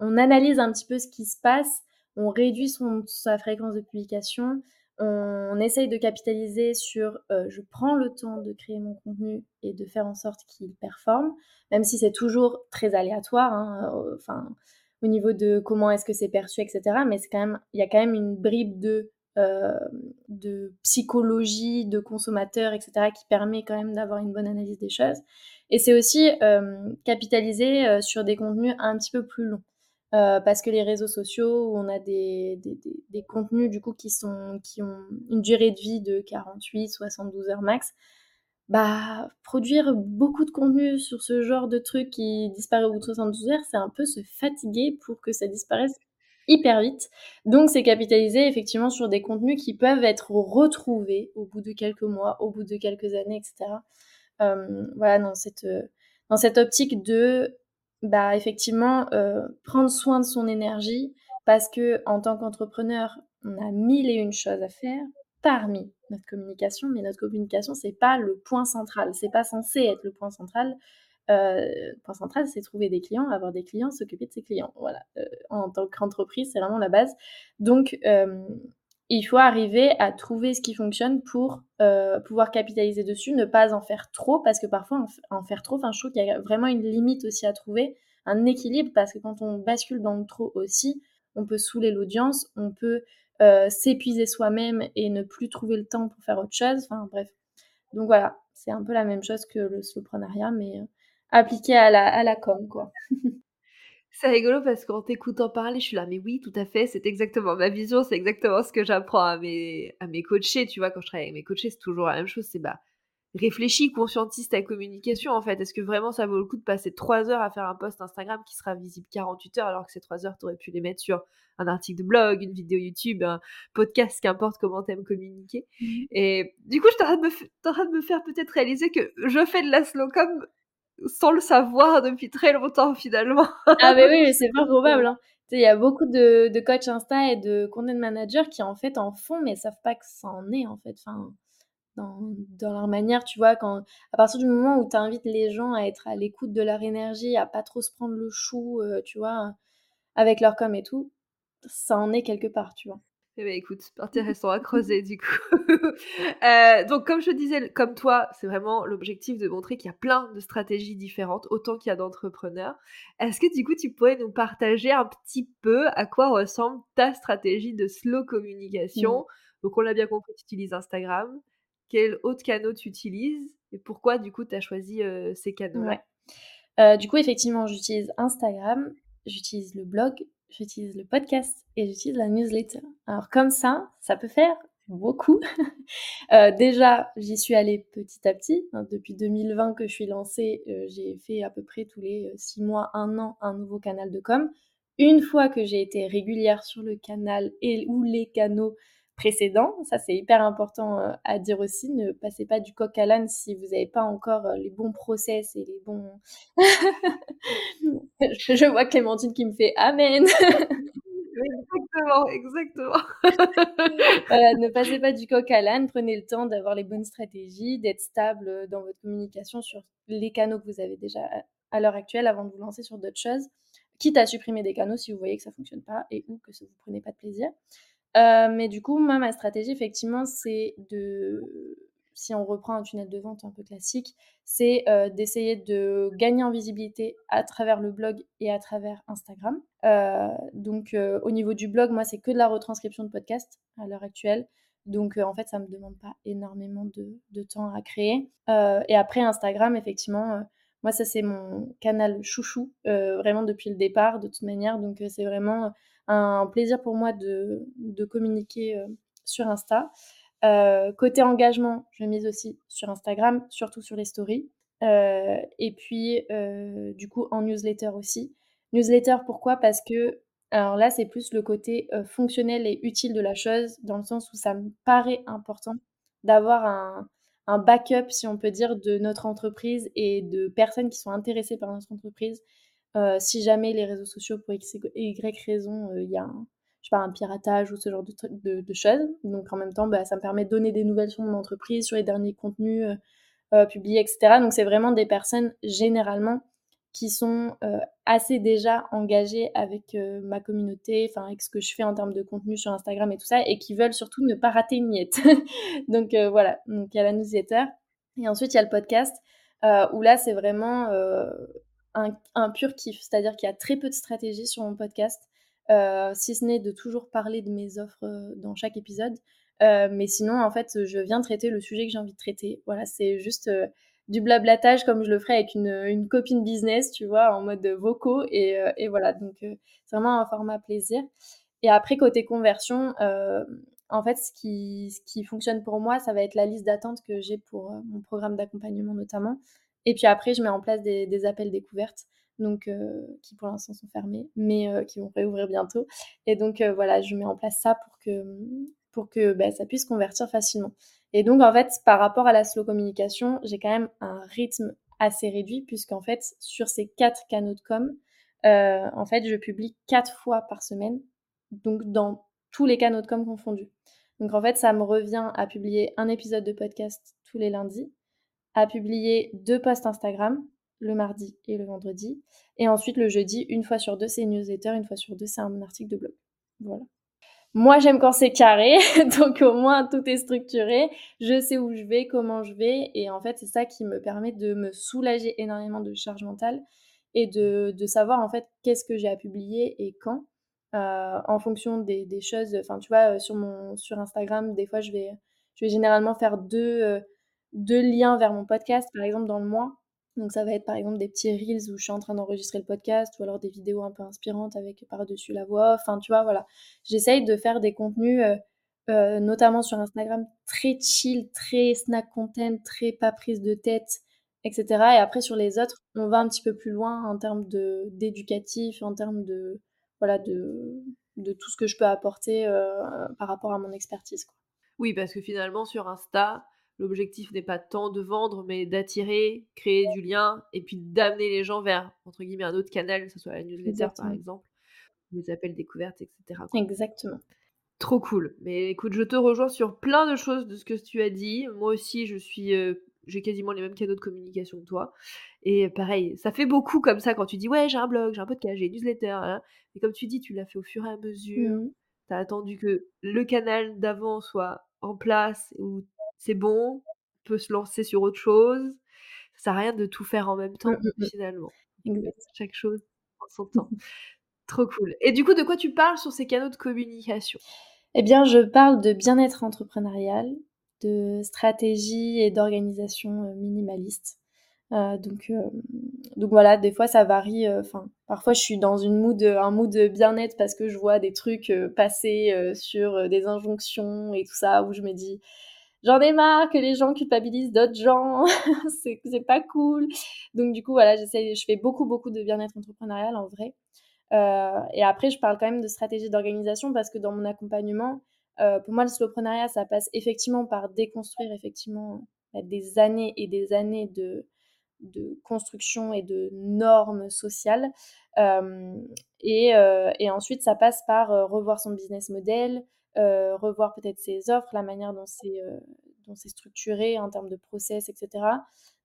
on, analyse un petit peu ce qui se passe, on réduit son, sa fréquence de publication, on essaye de capitaliser sur je prends le temps de créer mon contenu et de faire en sorte qu'il performe, même si c'est toujours très aléatoire, hein, enfin, au niveau de comment est-ce que c'est perçu, etc. Mais c'est quand même, il y a quand même une bribe de, de psychologie, de consommateur, etc., qui permet quand même d'avoir une bonne analyse des choses. Et c'est aussi capitaliser sur des contenus un petit peu plus longs. Euh, parce que les réseaux sociaux où on a des, des, des, contenus du coup qui, sont, qui ont une durée de vie de 48, 72 heures max, bah produire beaucoup de contenu sur ce genre de truc qui disparaît au bout de 72 heures, c'est un peu se fatiguer pour que ça disparaisse hyper vite. Donc c'est capitaliser effectivement sur des contenus qui peuvent être retrouvés au bout de quelques mois, au bout de quelques années, etc. Euh, voilà, dans cette, dans cette optique de bah, effectivement, euh, prendre soin de son énergie parce que en tant qu'entrepreneur, on a mille et une choses à faire parmi notre communication, mais notre communication, c'est pas le point central, c'est pas censé être le point central. Euh, point central, c'est trouver des clients, avoir des clients, s'occuper de ses clients. Voilà. Euh, en tant qu'entreprise, c'est vraiment la base. Donc, il faut arriver à trouver ce qui fonctionne pour euh, pouvoir capitaliser dessus, ne pas en faire trop, parce que parfois en, faire trop, je trouve qu'il y a vraiment une limite aussi à trouver, un équilibre, parce que quand on bascule dans le trop aussi, on peut saouler l'audience, on peut euh, s'épuiser soi-même et ne plus trouver le temps pour faire autre chose, enfin bref. Donc voilà, c'est un peu la même chose que le soloprenariat, mais euh, appliqué à la, à la com, quoi. C'est rigolo parce qu'en t'écoutant parler, je suis là, mais oui, tout à fait, c'est exactement ma vision, c'est exactement ce que j'apprends à mes, à mes coachés. Tu vois, quand je travaille avec mes coachés, c'est toujours la même chose. C'est bah, réfléchis, conscientise ta communication en fait. Est-ce que vraiment ça vaut le coup de passer 3 heures à faire un post Instagram qui sera visible 48 heures alors que ces 3 heures, tu aurais pu les mettre sur un article de blog, une vidéo YouTube, un podcast, qu'importe comment t'aimes communiquer? Mmh Et du coup, je de, me, de me faire peut-être réaliser que je fais de la slow sans le savoir depuis très longtemps finalement. ah mais oui, mais c'est [laughs] pas probable. Hein. Il y a beaucoup de, de coachs Insta et de content managers qui en fait en font mais savent pas que ça en est en fait. Enfin, dans, dans, leur manière, tu vois, quand à partir du moment où tu invites les gens à être à l'écoute de leur énergie, à pas trop se prendre le chou, euh, tu vois, avec leur com et tout, ça en est quelque part, tu vois. Eh bien, écoute, intéressant à [laughs] creuser du coup. [laughs] Euh, donc, comme je disais, comme toi, c'est vraiment l'objectif de montrer qu'il y a plein de stratégies différentes, autant qu'il y a d'entrepreneurs. Est-ce que du coup, tu pourrais nous partager un petit peu à quoi ressemble ta stratégie de slow communication? Mmh. Donc, on l'a bien compris, tu utilises Instagram. Quels autres canaux tu utilises? Et pourquoi du coup, tu as choisi euh, ces canaux ouais. Euh, du coup, effectivement, j'utilise Instagram, j'utilise le blog, j'utilise le podcast et j'utilise la newsletter. Alors comme ça, ça peut faire beaucoup. [laughs] euh, déjà, j'y suis allée petit à petit. Hein, depuis 2020 que je suis lancée, euh, j'ai fait à peu près tous les euh, six mois, un an, un nouveau canal de com. Une fois que j'ai été régulière sur le canal et ou les canaux précédents, ça c'est hyper important euh, à dire aussi, ne passez pas du coq à l'âne si vous n'avez pas encore les bons process et les bons... [laughs] je vois Clémentine qui me fait Amen [laughs] Exactement, exactement. [laughs] ne passez pas du coq à l'âne, prenez le temps d'avoir les bonnes stratégies, d'être stable dans votre communication sur les canaux que vous avez déjà à l'heure actuelle avant de vous lancer sur d'autres choses, quitte à supprimer des canaux si vous voyez que ça ne fonctionne pas et ou que vous ne prenez pas de plaisir. Euh, mais du coup, moi, ma stratégie, effectivement, c'est de si on reprend un tunnel de vente un peu classique, c'est euh, d'essayer de gagner en visibilité à travers le blog et à travers Instagram. Euh, donc au niveau du blog, moi c'est que de la retranscription de podcast à l'heure actuelle. Donc en fait ça me demande pas énormément de, temps à créer. et après Instagram, effectivement, moi ça c'est mon canal chouchou, vraiment depuis le départ de toute manière. Donc c'est vraiment un plaisir pour moi de, communiquer sur Insta. Euh, côté engagement, je mise aussi sur Instagram, surtout sur les stories. Euh, et puis, euh, du coup, en newsletter aussi. Newsletter, pourquoi? Parce que, alors là, c'est plus le côté fonctionnel et utile de la chose, dans le sens où ça me paraît important d'avoir un, backup, si on peut dire, de notre entreprise et de personnes qui sont intéressées par notre entreprise. Si jamais les réseaux sociaux, pour X et Y raison, il y a un, je sais pas, un piratage ou ce genre de, choses. Donc en même temps, bah, ça me permet de donner des nouvelles sur mon entreprise, sur les derniers contenus euh, euh, publiés, etc. Donc c'est vraiment des personnes généralement qui sont assez déjà engagés avec ma communauté, avec ce que je fais en termes de contenu sur Instagram et tout ça, et qui veulent surtout ne pas rater une miette. [laughs] donc voilà, donc il y a la newsletter. Et ensuite, il y a le podcast, où là, c'est vraiment un, pur kiff, c'est-à-dire qu'il y a très peu de stratégie sur mon podcast, si ce n'est de toujours parler de mes offres dans chaque épisode. mais sinon, en fait, je viens traiter le sujet que j'ai envie de traiter. Voilà, c'est juste du blablatage comme je le ferais avec une, copine business, tu vois, en mode vocaux. Et, euh, et voilà, donc euh, c'est vraiment un format plaisir. Et après, côté conversion, euh, en fait, ce qui fonctionne pour moi, ça va être la liste d'attente que j'ai pour mon programme d'accompagnement notamment. Et puis après, je mets en place des, appels découvertes, donc qui pour l'instant sont fermés, mais qui vont réouvrir bientôt. Et donc voilà, je mets en place ça pour que, pour que bah, ça puisse convertir facilement. Et donc, en fait, par rapport à la slow communication, j'ai quand même un rythme assez réduit, puisqu'en fait, sur ces quatre canaux de com, euh, en fait, je publie quatre fois par semaine, donc dans tous les canaux de com confondus. Donc, en fait, ça me revient à publier un épisode de podcast tous les lundis, à publier deux posts Instagram, le mardi et le vendredi, et ensuite le jeudi, une fois sur deux, c'est une newsletter, une fois sur deux, c'est un article de blog. Voilà. Moi, j'aime quand c'est carré, [laughs] donc au moins tout est structuré. Je sais où je vais, comment je vais, et en fait, c'est ça qui me permet de me soulager énormément de charge mentale et de, de savoir en fait qu'est-ce que j'ai à publier et quand, euh, en fonction des, des, choses. Enfin, tu vois, sur mon sur Instagram, des fois, je vais je vais généralement faire deux deux liens vers mon podcast, par exemple dans le mois. Donc ça va être par exemple des petits reels où je suis en train d'enregistrer le podcast ou alors des vidéos un peu inspirantes avec par-dessus la voix. Enfin, tu vois, voilà. J'essaye de faire des contenus, euh, euh, notamment sur Instagram, très chill, très snack content, très pas prise de tête, etc. Et après sur les autres, on va un petit peu plus loin en termes de d'éducatif, en termes de voilà de, de tout ce que je peux apporter euh, par rapport à mon expertise. Oui, parce que finalement sur Insta, L'objectif n'est pas tant de vendre, mais d'attirer, créer du lien et puis d'amener les gens vers, entre guillemets, un autre canal, que ce soit la newsletter par exemple, les appels découvertes, etc. Exactement. Trop cool. Mais écoute, je te rejoins sur plein de choses de ce que tu as dit. Moi aussi, je suis, euh, j'ai quasiment les mêmes canaux de communication que toi. Et pareil, ça fait beaucoup comme ça quand tu dis ouais, j'ai un blog, j'ai un podcast, j'ai une newsletter. Hein. Et comme tu dis, tu l'as fait au fur et à mesure. Mmh. Tu as attendu que le canal d'avant soit en place c'est bon, on peut se lancer sur autre chose. Ça sert à rien de tout faire en même mmh, temps, mmh, mmh. finalement. Chaque chose en son temps. Trop cool. Et du coup, de quoi tu parles sur ces canaux de communication? Eh bien, je parle de bien-être entrepreneurial, de stratégie et d'organisation minimaliste. Euh, donc, euh, donc voilà, des fois ça varie. Euh, parfois je suis dans une mood, un mood bien-être parce que je vois des trucs passer sur des injonctions et tout ça où je me dis j'en ai marre que les gens culpabilisent d'autres gens, [laughs] c'est, pas cool. Donc du coup, voilà, j'essaie, je fais beaucoup, beaucoup de bien-être entrepreneurial en vrai. Euh, et après, je parle quand même de stratégie d'organisation parce que dans mon accompagnement, euh, pour moi, le slowpreneuriat, ça passe effectivement par déconstruire effectivement bah, des années et des années de, de construction et de normes sociales. Euh, et, ensuite, ça passe par revoir son business model, euh, revoir peut-être ses offres, la manière dont c'est euh, structuré en termes de process, etc.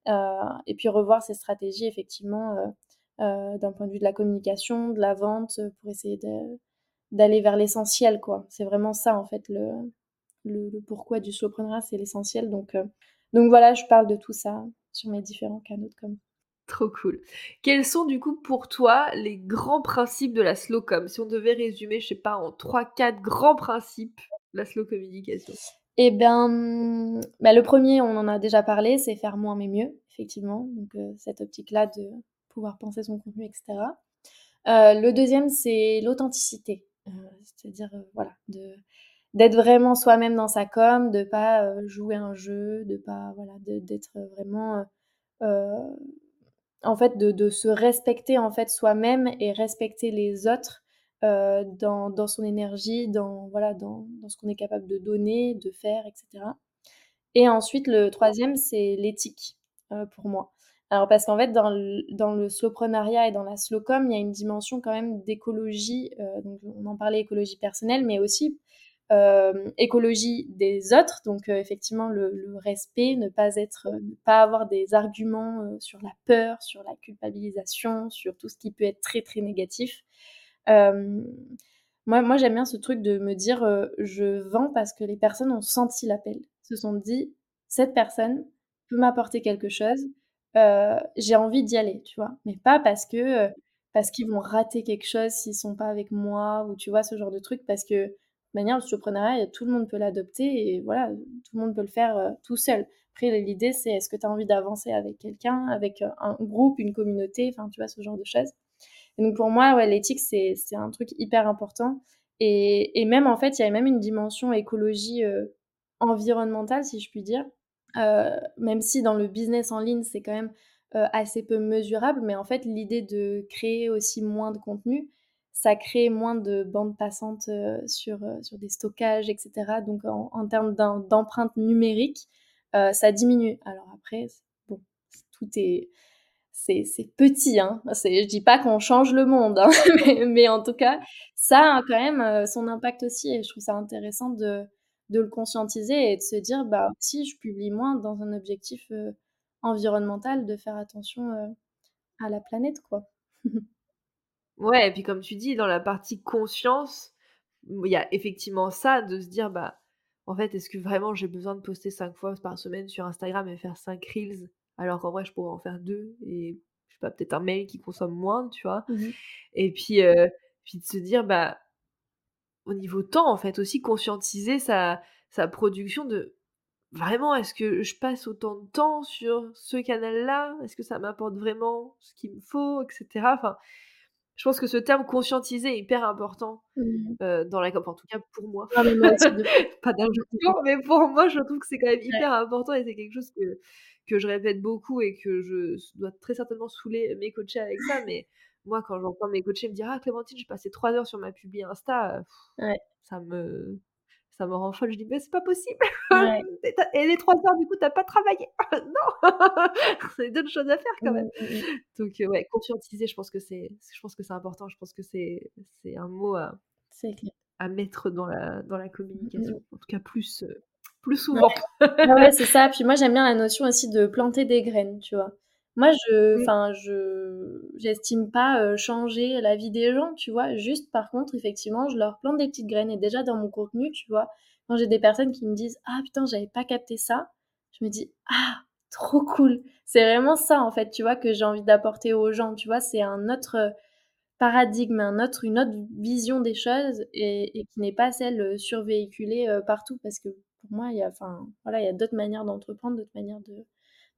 Euh, et puis revoir ses stratégies effectivement d'un point de vue de la communication, de la vente, pour essayer d'aller vers l'essentiel, quoi. C'est vraiment ça, en fait, le, le, pourquoi du solopreneur, c'est l'essentiel. Donc, donc voilà, je parle de tout ça sur mes différents canaux de com. Trop cool. Quels sont du coup pour toi les grands principes de la slow com? Si on devait résumer, je sais pas, en 3-4 grands principes la slow communication. Eh bien, bah, le premier, on en a déjà parlé, c'est faire moins mais mieux, effectivement. Donc euh, cette optique-là de pouvoir penser son contenu, etc. Euh, le deuxième, c'est l'authenticité. Euh, c'est-à-dire, voilà, de d'être vraiment soi-même dans sa com, de pas jouer un jeu, de pas, voilà, d'être vraiment en fait de, se respecter en fait soi-même et respecter les autres euh, dans, dans, son énergie, dans voilà dans, dans ce qu'on est capable de donner, de faire, etc. Et ensuite le troisième c'est l'éthique euh, pour moi. Alors parce qu'en fait dans le, dans le et dans la slowcom il y a une dimension quand même d'écologie. Euh, donc on en parlait écologie personnelle, mais aussi écologie des autres, donc effectivement le, respect, ne pas être, ne pas avoir des arguments sur la peur, sur la culpabilisation, sur tout ce qui peut être très très négatif. moi, moi j'aime bien ce truc de me dire je vends parce que les personnes ont senti l'appel, se sont dit cette personne peut m'apporter quelque chose, j'ai envie d'y aller, tu vois, mais pas parce que parce qu'ils vont rater quelque chose s'ils sont pas avec moi ou tu vois ce genre de truc. Parce que de manière, le surpreneuriat, tout le monde peut l'adopter et voilà, tout le monde peut le faire euh, tout seul. Après, l'idée, c'est est-ce que tu as envie d'avancer avec quelqu'un, avec euh, un groupe, une communauté, enfin, tu vois, ce genre de choses. Et donc, pour moi, ouais, l'éthique, c'est, un truc hyper important. Et, et, même, en fait, il y a même une dimension écologie euh, environnementale, si je puis dire. même si dans le business en ligne, c'est quand même assez peu mesurable, mais en fait, l'idée de créer aussi moins de contenu, ça crée moins de bandes passantes euh, sur, euh, sur des stockages, etc. Donc en, termes d'empreinte numérique, euh, ça diminue. Alors après, bon, tout est c'est petit, hein. Je dis pas qu'on change le monde, hein. [laughs] mais, en tout cas, ça a quand même son impact aussi. Et je trouve ça intéressant de, de le conscientiser et de se dire, bah si je publie moins dans un objectif environnemental, de faire attention à la planète, quoi. [laughs] Ouais, et puis comme tu dis, dans la partie conscience, il y a effectivement ça, de se dire, bah, en fait, est-ce que vraiment j'ai besoin de poster cinq fois par semaine sur Instagram et faire cinq reels, alors qu'en vrai, je pourrais en faire deux, et je sais pas, peut-être un mail qui consomme moins, tu vois? Mmh et puis, euh, puis de se dire, bah, au niveau temps, en fait, aussi conscientiser sa, sa production de vraiment, est-ce que je passe autant de temps sur ce canal-là? Est-ce que ça m'apporte vraiment ce qu'il me faut, etc. Enfin, je pense que ce terme conscientiser est hyper important mmh. euh, dans la COP, en tout cas pour moi. Ah, [laughs] pas d'un [laughs] jour, mais pour moi, je trouve que c'est quand même hyper important et c'est quelque chose que, que je répète beaucoup et que je dois très certainement saouler mes coachés avec ça. Mais moi, quand j'entends mes coachés me dire Ah, Clémentine, j'ai passé trois heures sur ma publi Insta, ça me ça me rend folle. Je dis, mais c'est pas possible. [laughs] et les trois heures, du coup, t'as pas travaillé. [laughs] non, [laughs] c'est d'autres choses à faire quand même. Mmh, mmh, mmh. Donc, euh, ouais, conscientiser, je pense que c'est, je pense que c'est important. Je pense que c'est, c'est un mot à, à mettre dans la, dans la communication. En tout cas, plus, euh, plus souvent. ouais, c'est ça. Puis moi, j'aime bien la notion aussi de planter des graines, tu vois. Moi, je, enfin, je, j'estime pas euh, changer la vie des gens, tu vois. Juste, par contre, effectivement, je leur plante des petites graines. Et déjà, dans mon contenu, tu vois, quand j'ai des personnes qui me disent Ah putain, j'avais pas capté ça, je me dis Ah, trop cool. C'est vraiment ça, en fait, tu vois, que j'ai envie d'apporter aux gens, tu vois. C'est un autre paradigme, un autre, une autre vision des choses et, et qui n'est pas celle euh, survéhiculée euh, partout. Parce que pour moi, il y a, enfin, voilà, il y a d'autres manières d'entreprendre, d'autres manières de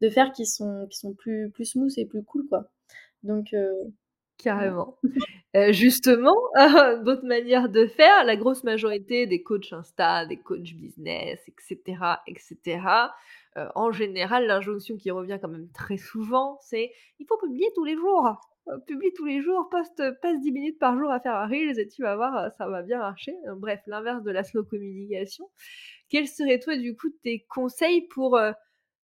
de faire qui sont, qui sont plus, plus smooth et plus cool, quoi. Donc, euh, Carrément. [laughs] Euh, justement, [laughs] d'autres manières de faire, la grosse majorité des coachs Insta, des coachs business, etc., etc., euh, en général, l'injonction qui revient quand même très souvent, c'est il faut publier tous les jours. Publie tous les jours, poste, passe 10 minutes par jour à faire un Reels et tu vas voir, ça va bien marcher. Bref, l'inverse de la [laughs] slow communication. Quels seraient, toi, du coup, tes conseils pour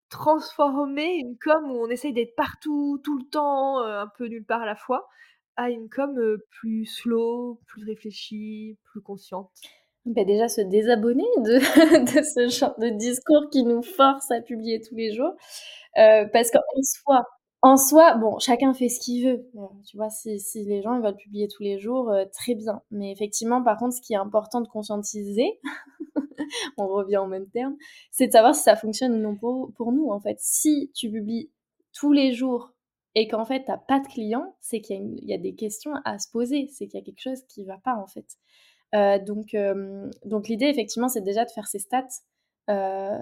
transformer une com où on essaye d'être partout, tout le temps, un peu nulle part à la fois, à une com plus slow, plus réfléchie, plus consciente? Bah déjà se désabonner [laughs] de, ce genre de discours qui nous force à publier tous les jours. parce qu'en soi, en soi, bon, chacun fait ce qu'il veut. tu vois, si, les gens veulent publier tous les jours, très bien. Mais effectivement, par contre, ce qui est important de conscientiser, [laughs] [laughs] on revient au même terme, c'est de savoir si ça fonctionne ou non pour, pour nous, en fait. Si tu publies tous les jours et qu'en fait, tu n'as pas de clients, c'est qu'il y, a des questions à se poser, c'est qu'il y a quelque chose qui ne va pas, en fait. Euh, donc, euh, donc l'idée, effectivement, c'est déjà de faire ses stats euh,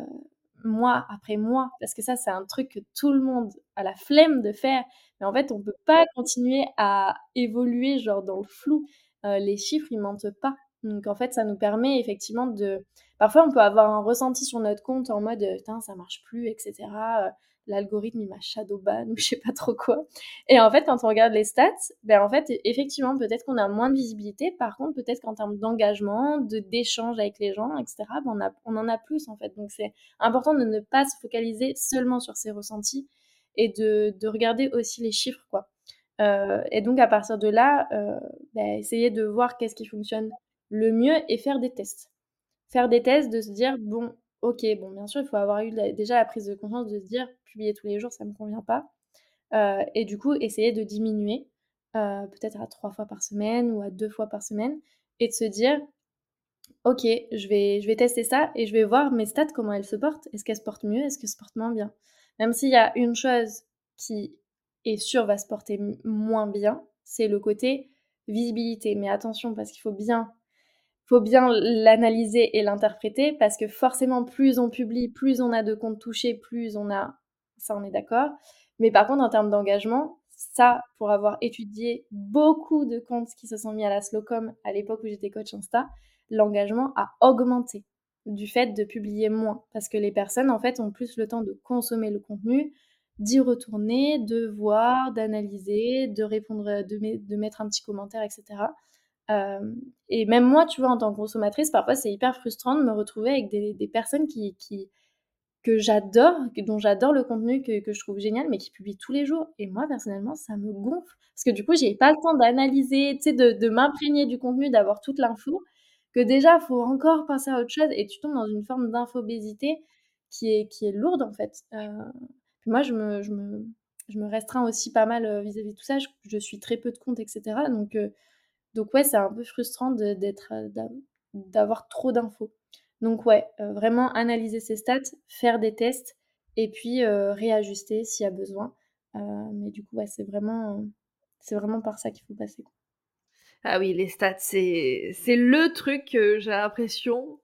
mois après mois, parce que ça, c'est un truc que tout le monde a la flemme de faire. Mais en fait, on ne peut pas continuer à évoluer genre dans le flou. les chiffres, ils mentent pas. Donc en fait, ça nous permet effectivement de... Parfois, on peut avoir un ressenti sur notre compte en mode « putain, ça marche plus, etc. Euh, l'algorithme, il m'a shadowban [laughs] ou je sais pas trop quoi. » Et en fait, quand on regarde les stats, ben effectivement, peut-être qu'on a moins de visibilité. Par contre, peut-être qu'en termes d'engagement, de d'échange avec les gens, etc., ben on, a, en a plus en fait. Donc c'est important de ne pas se focaliser seulement sur ses ressentis et de, de regarder aussi les chiffres, quoi. Euh, et donc à partir de là, euh, ben, essayer de voir qu'est-ce qui fonctionne le mieux est faire des tests. Faire des tests, de se dire: «Bon, OK, bon, bien sûr, il faut avoir eu déjà la prise de conscience de se dire: "Publier tous les jours, ça me convient pas"», heu et du coup, essayer de diminuer, heu, peut-être à 3 fois par semaine ou à 2 fois par semaine et de se dire: «OK, je vais je vais tester ça et je vais voir mes stats, comment elles se portent. Est-ce qu'elles se portent mieux? Est-ce qu'elles se portent moins bien?» même s'il y a une chose qui est sûre va se porter moins bien, c'est le côté visibilité. Mais attention parce qu'il faut bien faut bien l'analyser et l'interpréter parce que forcément, plus on publie, plus on a de comptes touchés, plus on a ça, on est d'accord. Mais par contre, en termes d'engagement, ça, pour avoir étudié beaucoup de comptes qui se sont mis à la Slowcom à l'époque où j'étais coach Insta, l'engagement a augmenté du fait de publier moins parce que les personnes, en fait, ont plus le temps de consommer le contenu, d'y retourner, de voir, d'analyser, de répondre, de, de mettre un petit commentaire, etc et même moi, tu vois, en tant que consommatrice, parfois c'est hyper frustrant de me retrouver avec des, personnes qui, que j'adore, dont j'adore le contenu, que, je trouve génial, mais qui publient tous les jours. Et moi, personnellement, ça me gonfle. Parce que du coup, j'ai pas le temps d'analyser, de, de m'imprégner du contenu, d'avoir toute l'info. Que déjà, faut encore passer à autre chose et tu tombes dans une forme d'infobésité qui est, qui est lourde, en fait. Euh, moi, je me, je, me, je me restreins aussi pas mal vis-à-vis de tout ça. Je, suis très peu de comptes, etc. Donc, euh, donc ouais, c'est un peu frustrant d'être, euh, d'avoir trop d'infos. Donc ouais, euh, vraiment analyser ses stats, faire des tests et puis euh, réajuster s'il y a besoin. mais du coup, ouais, c'est vraiment, c'est vraiment par ça qu'il faut passer. Ah oui, les stats, c'est, c'est le truc que j'ai l'impression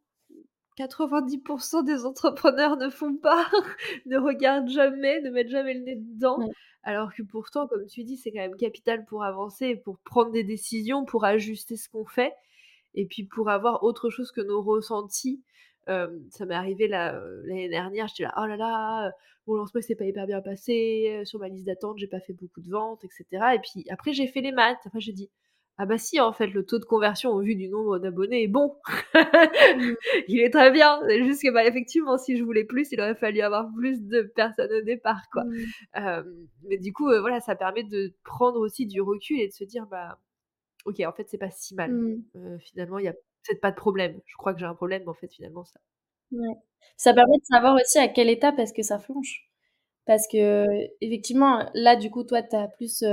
90% des entrepreneurs ne font pas, [laughs] ne regardent jamais, ne mettent jamais le nez dedans. Alors que pourtant, comme tu dis, c'est quand même capital pour avancer, pour prendre des décisions, pour ajuster ce qu'on fait, et puis pour avoir autre chose que nos ressentis. ça m'est arrivé l'année dernière, j'étais là, oh là là, mon lancement s'est pas hyper bien passé, sur ma liste d'attente, j'ai pas fait beaucoup de ventes, etc. Et puis après, j'ai fait les maths, après j'ai dit, ah bah si, en fait, le taux de conversion au vu du nombre d'abonnés est bon. Mmh. [laughs] il est très bien. C'est juste que, bah, effectivement, si je voulais plus, il aurait fallu avoir plus de personnes au départ, quoi. Mmh. mais du coup, voilà, ça permet de prendre aussi du recul et de se dire, bah, ok, en fait, c'est pas si mal. Mmh. finalement, il y a peut-être pas de problème. Je crois que j'ai un problème, mais en fait, finalement, ça. Ouais. Ça permet de savoir aussi à quelle étape est-ce que ça flanche. Parce que, effectivement, là, du coup, toi, tu as plus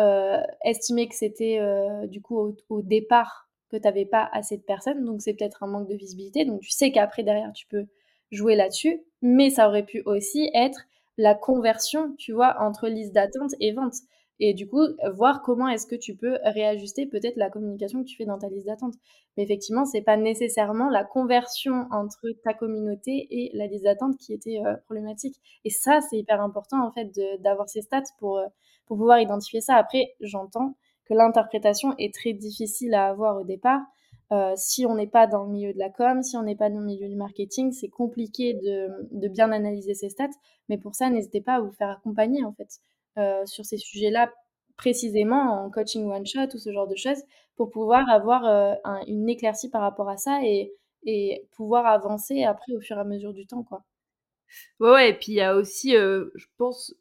euh, estimer que c'était euh, du coup au, départ que tu n'avais pas assez de personnes, donc c'est peut-être un manque de visibilité. Donc tu sais qu'après derrière tu peux jouer là-dessus, mais ça aurait pu aussi être la conversion, tu vois, entre liste d'attente et vente. Et du coup, voir comment est-ce que tu peux réajuster peut-être la communication que tu fais dans ta liste d'attente. Mais effectivement, c'est pas nécessairement la conversion entre ta communauté et la liste d'attente qui était euh, problématique. Et ça, c'est hyper important en fait d'avoir ces stats pour pour pouvoir identifier ça. Après, j'entends que l'interprétation est très difficile à avoir au départ. Euh, si on n'est pas dans le milieu de la com, si on n'est pas dans le milieu du marketing, c'est compliqué de, bien analyser ces stats. Mais pour ça, n'hésitez pas à vous faire accompagner en fait euh, sur ces sujets-là précisément en coaching one shot ou ce genre de choses pour pouvoir avoir euh, une éclaircie par rapport à ça et, et, pouvoir avancer après au fur et à mesure du temps quoi. Ouais, ouais et puis il y a aussi, je pense,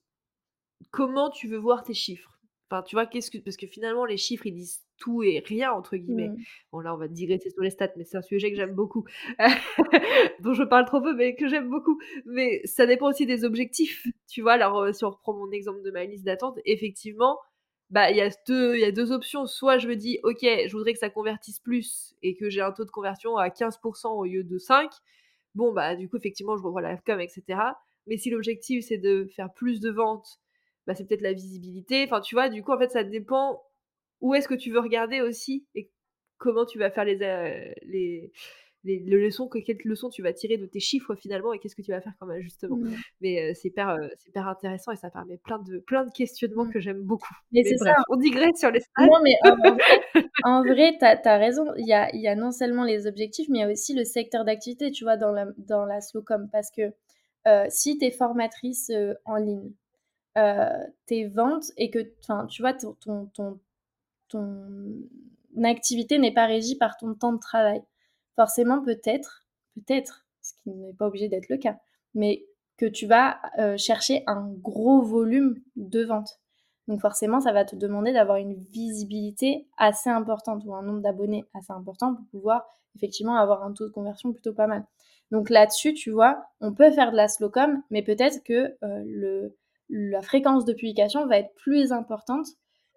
comment tu veux voir tes chiffres Enfin, tu vois, qu'est-ce que. Parce que finalement, les chiffres, ils disent tout et rien, entre guillemets. Mmh. Bon, là, on va digresser sur les stats, mais c'est un sujet que j'aime beaucoup. [laughs] dont je parle trop peu, mais que j'aime beaucoup. Mais ça dépend aussi des objectifs. Tu vois, alors, euh, si on reprend mon exemple de ma liste d'attente, effectivement, bah, il y, a deux, y a deux options. Soit je me dis, OK, je voudrais que ça convertisse plus et que j'ai un taux de conversion à 15% au lieu de 5. Bon, bah, du coup, effectivement, je revois la com, etc. Mais si l'objectif, c'est de faire plus de ventes bah, c'est peut-être la visibilité. Enfin, tu vois, du coup, en fait, ça dépend où est-ce que tu veux regarder aussi et comment tu vas faire les, euh, les, les, leçons, quelles leçons tu vas tirer de tes chiffres finalement et qu'est-ce que tu vas faire comme ajustement. Mmh. Mais euh, c'est hyper, euh, hyper intéressant et ça permet plein de, plein de questionnements mmh. que j'aime beaucoup. Mais, c'est ça. On digresse sur les stats. Non, mais en vrai, [laughs] tu as, raison. Il y a, y a non seulement les objectifs, mais il y a aussi le secteur d'activité, tu vois, dans la, dans la Slowcom. Parce que si tu es formatrice en ligne, euh, tes ventes et que tu vois, ton, ton, ton, activité n'est pas régie par ton temps de travail. Forcément, peut-être, peut-être, ce qui n'est pas obligé d'être le cas, mais que tu vas euh, chercher un gros volume de ventes. Donc forcément, ça va te demander d'avoir une visibilité assez importante ou un nombre d'abonnés assez important pour pouvoir effectivement avoir un taux de conversion plutôt pas mal. Donc là-dessus, tu vois, on peut faire de la slowcom, mais peut-être que euh, le, la fréquence de publication va être plus importante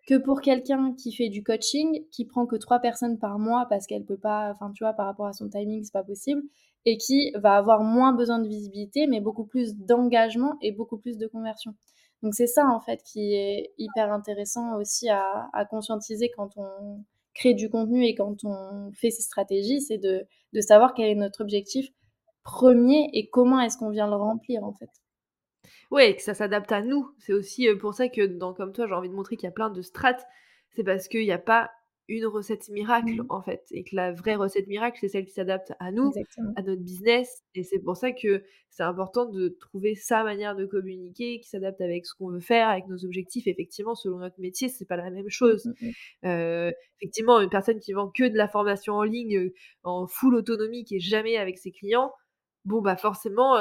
que pour quelqu'un qui fait du coaching, qui prend que trois personnes par mois parce qu'elle peut pas, enfin tu vois, par rapport à son timing, c'est pas possible, et qui va avoir moins besoin de visibilité, mais beaucoup plus d'engagement et beaucoup plus de conversion. Donc c'est ça en fait qui est hyper intéressant aussi à, conscientiser quand on crée du contenu et quand on fait ses stratégies, c'est de, de savoir quel est notre objectif premier et comment est-ce qu'on vient le remplir en fait. Ouais, que ça s'adapte à nous. C'est aussi pour ça que dans Comme toi, j'ai envie de montrer qu'il y a plein de strates. C'est parce qu'il n'y a pas une recette miracle mmh. en fait et que la vraie recette miracle c'est celle qui s'adapte à nous, à notre business et c'est pour ça que c'est important de trouver sa manière de communiquer qui s'adapte avec ce qu'on veut faire, avec nos objectifs. Effectivement, selon notre métier, c'est pas la même chose. Mmh, mmh, effectivement, une personne qui vend que de la formation en ligne en full autonomie qui est jamais avec ses clients, bon bah forcément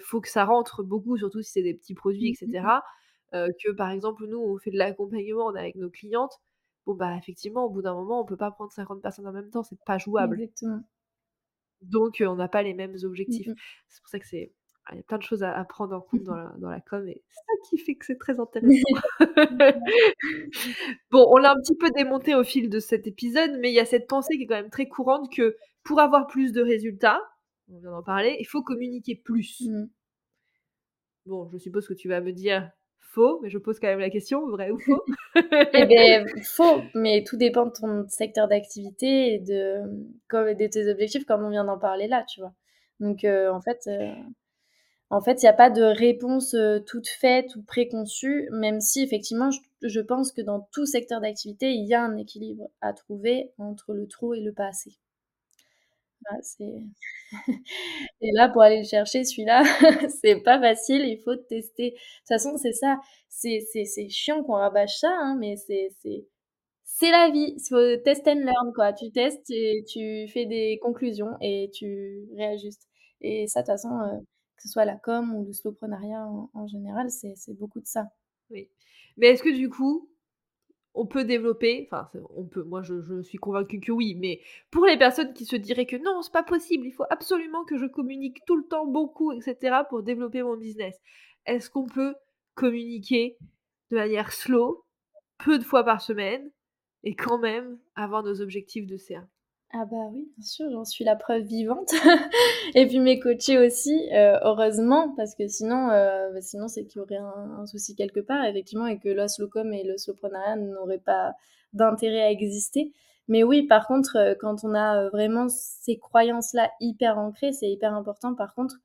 faut que ça rentre beaucoup, surtout si c'est des petits produits, etc. que par exemple nous on fait de l'accompagnement, on est avec nos clientes bon bah effectivement au bout d'un moment on peut pas prendre 50 personnes en même temps, c'est pas jouable. Exactement. Donc on n'a pas les mêmes objectifs. Mmh c'est pour ça que c'est ah, il y a plein de choses à, prendre en compte dans [laughs] la, dans la com et c'est ça qui fait que c'est très intéressant. [laughs] [laughs] bon, on l'a un petit peu démonté au fil de cet épisode, mais il y a cette pensée qui est quand même très courante que pour avoir plus de résultats, on vient d'en parler, il faut communiquer plus. Mmh. Bon, je suppose que tu vas me dire faux, mais je pose quand même la question, vrai ou faux? [laughs] Eh bien, faux, mais tout dépend de ton secteur d'activité et de, comme, de tes objectifs, comme on vient d'en parler là, tu vois. Donc, euh, en fait, euh, en fait, il n'y a pas de réponse euh, toute faite ou préconçue, même si effectivement, je, pense que dans tout secteur d'activité, il y a un équilibre à trouver entre le trop et le pas assez. [laughs] et là, pour aller le chercher, celui-là, [laughs] c'est pas facile, il faut tester. De toute façon, c'est ça. C'est, chiant qu'on rabâche ça, hein, mais c'est, c'est, la vie. Il faut test and learn, quoi. Tu testes, et tu fais des conclusions et tu réajustes. Et ça, de toute façon, euh, que ce soit la com ou le slowprenariat en, en général, c'est, c'est beaucoup de ça. Oui. Mais est-ce que du coup, on peut développer, enfin on peut, moi je, suis convaincue que oui, mais pour les personnes qui se diraient que non, c'est pas possible, il faut absolument que je communique tout le temps beaucoup, etc. pour développer mon business, est-ce qu'on peut communiquer de manière slow, peu de fois par semaine, et quand même avoir nos objectifs de CA ah bah oui, bien sûr, j'en suis la preuve vivante. [laughs] et puis mes coachés aussi, euh, heureusement, parce que sinon, euh, bah, sinon c'est qu'il y aurait un, souci quelque part, effectivement, et que l'oslocom et le soprenariat n'auraient pas d'intérêt à exister. Mais oui, par contre, euh, quand on a vraiment ces croyances-là hyper ancrées, c'est hyper important, par contre,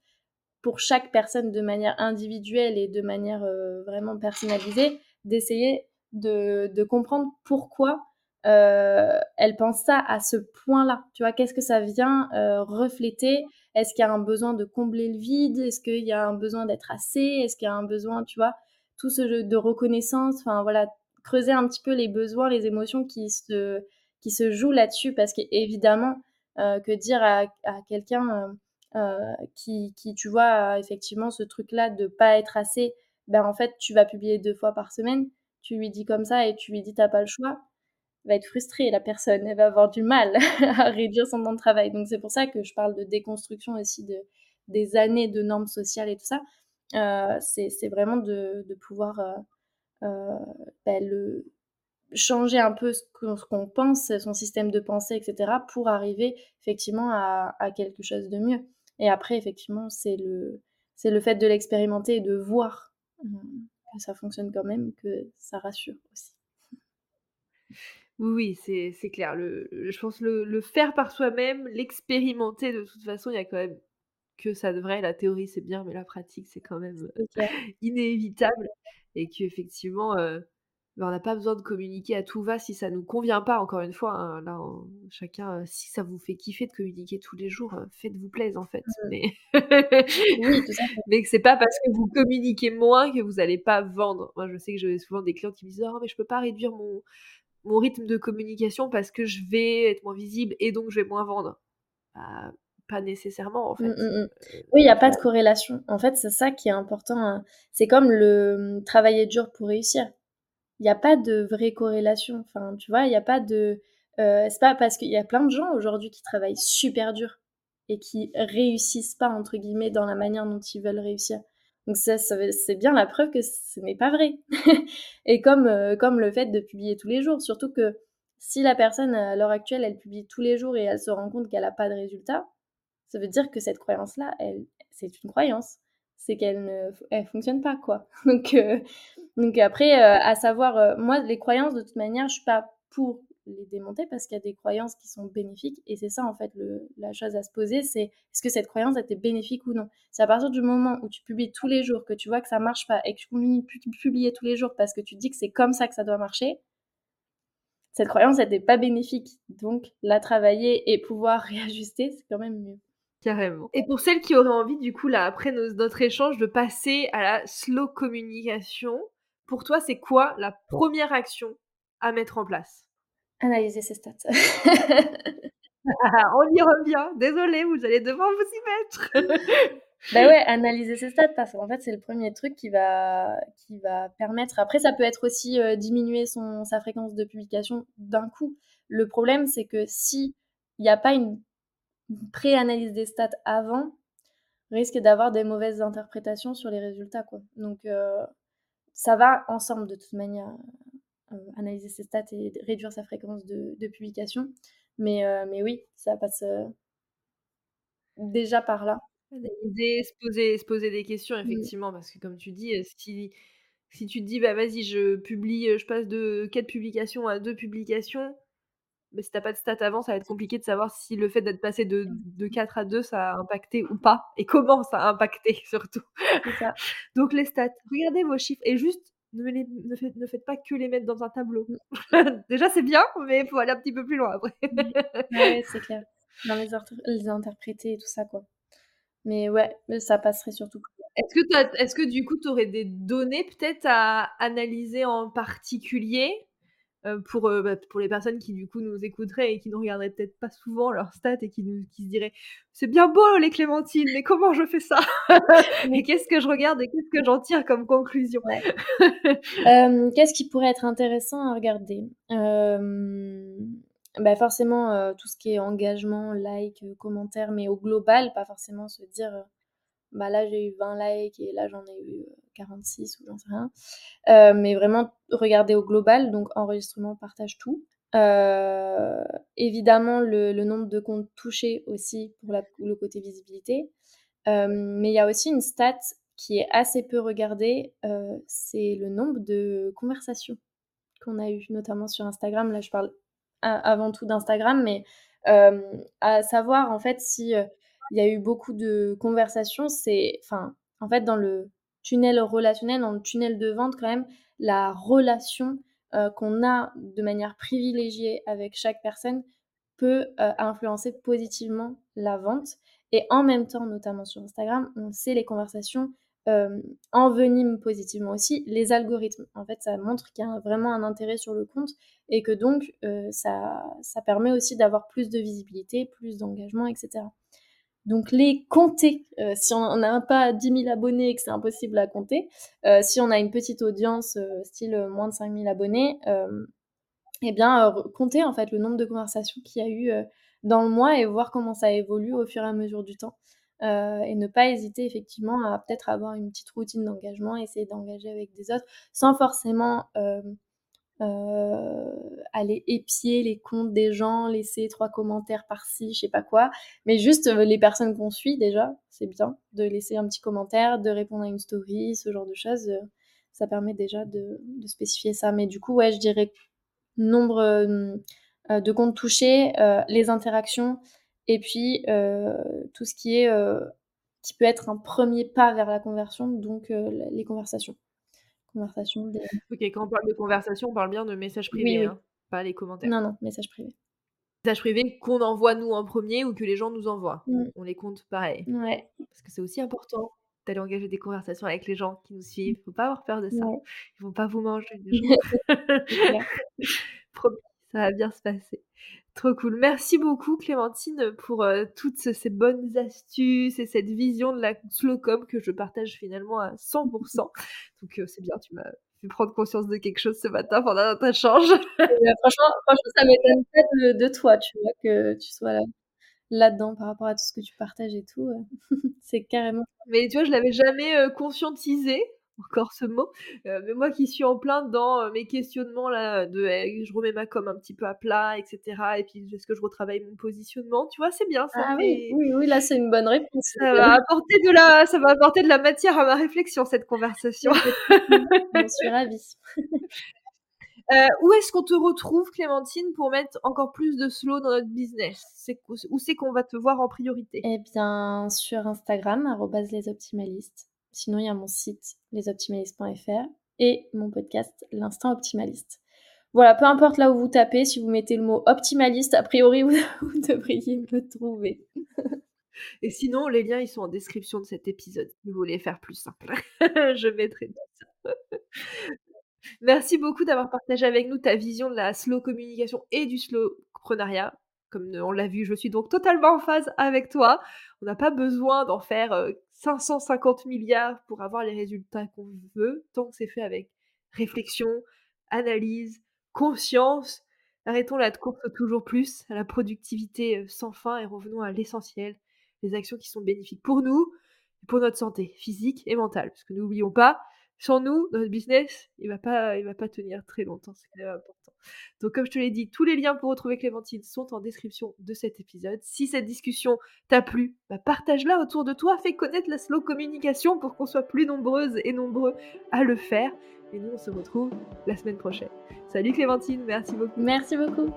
pour chaque personne de manière individuelle et de manière vraiment personnalisée, d'essayer de, de comprendre pourquoi euh, elle pense ça à ce point-là. Tu vois, qu'est-ce que ça vient euh, refléter? Est-ce qu'il y a un besoin de combler le vide? Est-ce qu'il y a un besoin d'être assez? Est-ce qu'il y a un besoin, tu vois, tout ce jeu de reconnaissance? Enfin voilà, creuser un petit peu les besoins, les émotions qui se qui se jouent là-dessus, parce qu'évidemment euh, que dire à, à quelqu'un qui, qui, tu vois, effectivement ce truc-là de pas être assez, ben en fait tu vas publier deux fois par semaine. Tu lui dis comme ça et tu lui dis t'as pas le choix va être frustrée, la personne, elle va avoir du mal [laughs] à réduire son temps de travail. Donc c'est pour ça que je parle de déconstruction aussi de, des années de normes sociales et tout ça. Euh, c'est vraiment de, de pouvoir euh, euh ben, le, changer un peu ce qu'on pense, son système de pensée, etc., pour arriver effectivement à, quelque chose de mieux. Et après, effectivement, c'est le, le fait de l'expérimenter et de voir euh, que ça fonctionne quand même, que ça rassure aussi. Oui, c'est clair. Le, je pense le, le faire par soi-même, l'expérimenter, de toute façon, il y a quand même que ça devrait. La théorie, c'est bien, mais la pratique, c'est quand même [laughs] inévitable. Et qu'effectivement, euh, ben, on n'a pas besoin de communiquer à tout va si ça nous convient pas. Encore une fois, hein, là, chacun, euh, si ça vous fait kiffer de communiquer tous les jours, euh, faites-vous plaisir en fait. Mmh. Mais, [laughs] oui, [laughs] mais c'est pas parce que vous communiquez moins que vous n'allez pas vendre. Moi, je sais que j'ai souvent des clients qui me disent Oh, mais je peux pas réduire mon, mon rythme de communication parce que je vais être moins visible et donc je vais moins vendre. Bah, pas nécessairement en fait. Mmh, mmh, mmh. Euh, oui, il n'y a pas de corrélation. En fait, c'est ça qui est important. Hein. C'est comme le travailler dur pour réussir. il n'y a pas de vraie corrélation. Enfin, tu vois, il n'y a pas de. Euh, c'est pas parce qu'il y a plein de gens aujourd'hui qui travaillent super dur et qui réussissent pas, entre guillemets, dans la manière dont ils veulent réussir. Donc ça, c'est bien la preuve que ce n'est pas vrai. [laughs] et comme, euh, comme le fait de publier tous les jours, surtout que si la personne à l'heure actuelle, elle publie tous les jours et elle se rend compte qu'elle n'a pas de résultat, ça veut dire que cette croyance-là, elle, c'est une croyance. C'est qu'elle ne elle fonctionne pas, quoi. [laughs] Donc, euh, donc après, euh, à savoir, moi, les croyances, de toute manière, je suis pas pour les démonter parce qu'il y a des croyances qui sont bénéfiques et c'est ça en fait la chose à se poser c'est est-ce que cette croyance était bénéfique ou non? C'est à partir du moment où tu publies tous les jours que tu vois que ça marche pas et que tu continues de publier tous les jours parce que tu dis que c'est comme ça que ça doit marcher cette croyance n'était pas bénéfique. Donc la travailler et pouvoir [laughs] réajuster c'est quand même mieux. Carrément. Et pour celles qui auraient envie, du coup, là, après notre échange, de passer à la slow communication, pour toi, c'est quoi la première action à mettre en place? Analyser ses stats. [laughs] [laughs] On y revient. Désolée, vous allez devoir vous y mettre. bah ouais, analyser ses stats parce qu'en fait c'est le premier truc qui va qui va permettre. Après ça peut être aussi euh, diminuer son sa fréquence de publication d'un coup. Le problème c'est que si il n'y a pas une pré-analyse des stats avant, risque d'avoir des mauvaises interprétations sur les résultats quoi. Donc euh, ça va ensemble de toute manière. Euh, analyser ses stats et réduire sa fréquence de, publication. Mais, euh, mais oui, ça passe euh, déjà par là. Analyser, se poser, se poser des questions, effectivement, parce que comme tu dis, si, si tu te dis, bah vas-y, je publie, je passe de 4 publications à 2 publications, mais si t'as pas de stats avant, ça va être compliqué de savoir si le fait d'être passé de, de 4 à 2, ça a impacté ou pas, et comment ça a impacté [laughs] surtout. Ça. Donc les stats, regardez vos chiffres, et juste ne, faites pas que les mettre dans un tableau. [laughs] Déjà, c'est bien, mais il faut aller un petit peu plus loin après. [laughs] ouais, c'est clair. Dans les, les interpréter et tout ça, quoi. Mais ouais, ça passerait surtout. Est-ce que, est que du coup, tu aurais des données peut-être à analyser en particulier? Euh, pour, euh, bah, pour les personnes qui du coup nous écouteraient et qui ne regarderaient peut-être pas souvent leurs stats et qui, nous, qui se diraient c'est bien beau les clémentines mais comment je fais ça? [laughs] Et qu'est-ce que je regarde et qu'est-ce que j'en tire comme conclusion? [laughs] Euh, qu'est-ce qui pourrait être intéressant à regarder? Bah forcément tout ce qui est engagement like commentaire mais au global pas forcément se dire bah là j'ai eu 20 likes et là j'en ai eu 46 ou j'en sais rien. Euh, mais vraiment regarder au global, donc enregistrement, partage tout. Euh, évidemment le, nombre de comptes touchés aussi pour le côté visibilité. Euh, mais il y a aussi une stat qui est assez peu regardée, c'est le nombre de conversations qu'on a eues, notamment sur Instagram. Là je parle avant tout d'Instagram, mais à savoir en fait si il y a eu beaucoup de conversations. C'est, enfin, en fait, dans le tunnel relationnel, dans le tunnel de vente, quand même, la relation euh, qu'on a de manière privilégiée avec chaque personne peut euh, influencer positivement la vente. Et en même temps, notamment sur Instagram, on sait les conversations euh, enveniment positivement aussi les algorithmes. En fait, ça montre qu'il y a vraiment un intérêt sur le compte et que donc ça, ça permet aussi d'avoir plus de visibilité, plus d'engagement, etc. Donc les compter, euh, si on n'a pas 10 000 abonnés et que c'est impossible à compter, euh, si on a une petite audience, euh, style moins de 5 000 abonnés, eh bien compter en fait le nombre de conversations qu'il y a eu dans le mois et voir comment ça évolue au fur et à mesure du temps. et ne pas hésiter effectivement à peut-être avoir une petite routine d'engagement, essayer d'engager avec des autres, sans forcément aller épier les comptes des gens, laisser trois commentaires par-ci, je sais pas quoi. Mais juste euh, les personnes qu'on suit déjà, c'est bien de laisser un petit commentaire, de répondre à une story, ce genre de choses. Euh, ça permet déjà de, spécifier ça. Mais du coup, ouais, je dirais nombre de comptes touchés, les interactions, et puis tout ce qui est qui peut être un premier pas vers la conversion, donc les conversations. Conversation. Ok, quand on parle de conversation, on parle bien de messages privés, hein, pas les commentaires. Non, non, messages privés. Messages privés qu'on envoie nous en premier ou que les gens nous envoient. Mmh. On les compte pareil. Ouais. Parce que c'est aussi important d'aller engager des conversations avec les gens qui nous suivent. Faut pas avoir peur de ça. Ils vont pas vous manger. Les [laughs] gens. [laughs] ça va bien se passer. Trop cool. Merci beaucoup Clémentine pour euh, toutes ces bonnes astuces et cette vision de la slowcom que je partage finalement à 100%. [laughs] Donc euh, c'est bien, tu m'as pu prendre conscience de quelque chose ce matin pendant ta change. [laughs] franchement, franchement, ça m'étonne pas de, toi, tu vois, que tu sois là là-dedans par rapport à tout ce que tu partages et tout. [laughs] c'est carrément. Mais tu vois, je l'avais jamais conscientisé encore ce mot. Euh, mais moi qui suis en plein dans euh, mes questionnements là, de eh, je remets ma com un petit peu à plat, etc. Et puis est-ce que je retravaille mon positionnement? Tu vois, c'est bien. Ça ah oui, oui, là c'est une bonne réponse. Ça va apporter de la, ça va apporter de la matière à ma réflexion cette conversation. je suis ravie. [laughs] Euh, où est-ce qu'on te retrouve, Clémentine, pour mettre encore plus de slow dans notre business? Où c'est qu'on va te voir en priorité? Eh bien, sur Instagram, lesoptimalistes. Sinon, il y a mon site lesoptimalistes.fr et mon podcast L'Instant Optimaliste. Voilà, peu importe là où vous tapez, si vous mettez le mot optimaliste, a priori, [laughs] vous, devriez me trouver. Et sinon, les liens, ils sont en description de cet épisode. Si vous voulez faire plus simple, [laughs] je mettrai tout ça. [laughs] Merci beaucoup d'avoir partagé avec nous ta vision de la slow communication et du slow prenariat comme on l'a vu, je suis donc totalement en phase avec toi. On n'a pas besoin d'en faire 550 milliards pour avoir les résultats qu'on veut, tant que c'est fait avec réflexion, analyse, conscience. Arrêtons la course toujours plus à la productivité sans fin et revenons à l'essentiel, les actions qui sont bénéfiques pour nous, et pour notre santé physique et mentale. Parce que n'oublions pas, sans nous, notre business, il va pas, il va pas tenir très longtemps. C'est important. Donc, comme je te l'ai dit, tous les liens pour retrouver Clémentine sont en description de cet épisode. Si cette discussion t'a plu, bah, partage-la autour de toi, fais connaître la slow communication pour qu'on soit plus nombreuses et nombreux à le faire. Et nous, on se retrouve la semaine prochaine. Salut Clémentine, merci beaucoup. Merci beaucoup.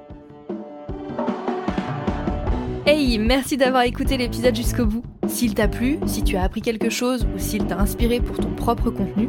Hey, merci d'avoir écouté l'épisode jusqu'au bout. S'il t'a plu, si tu as appris quelque chose ou s'il t'a inspiré pour ton propre contenu,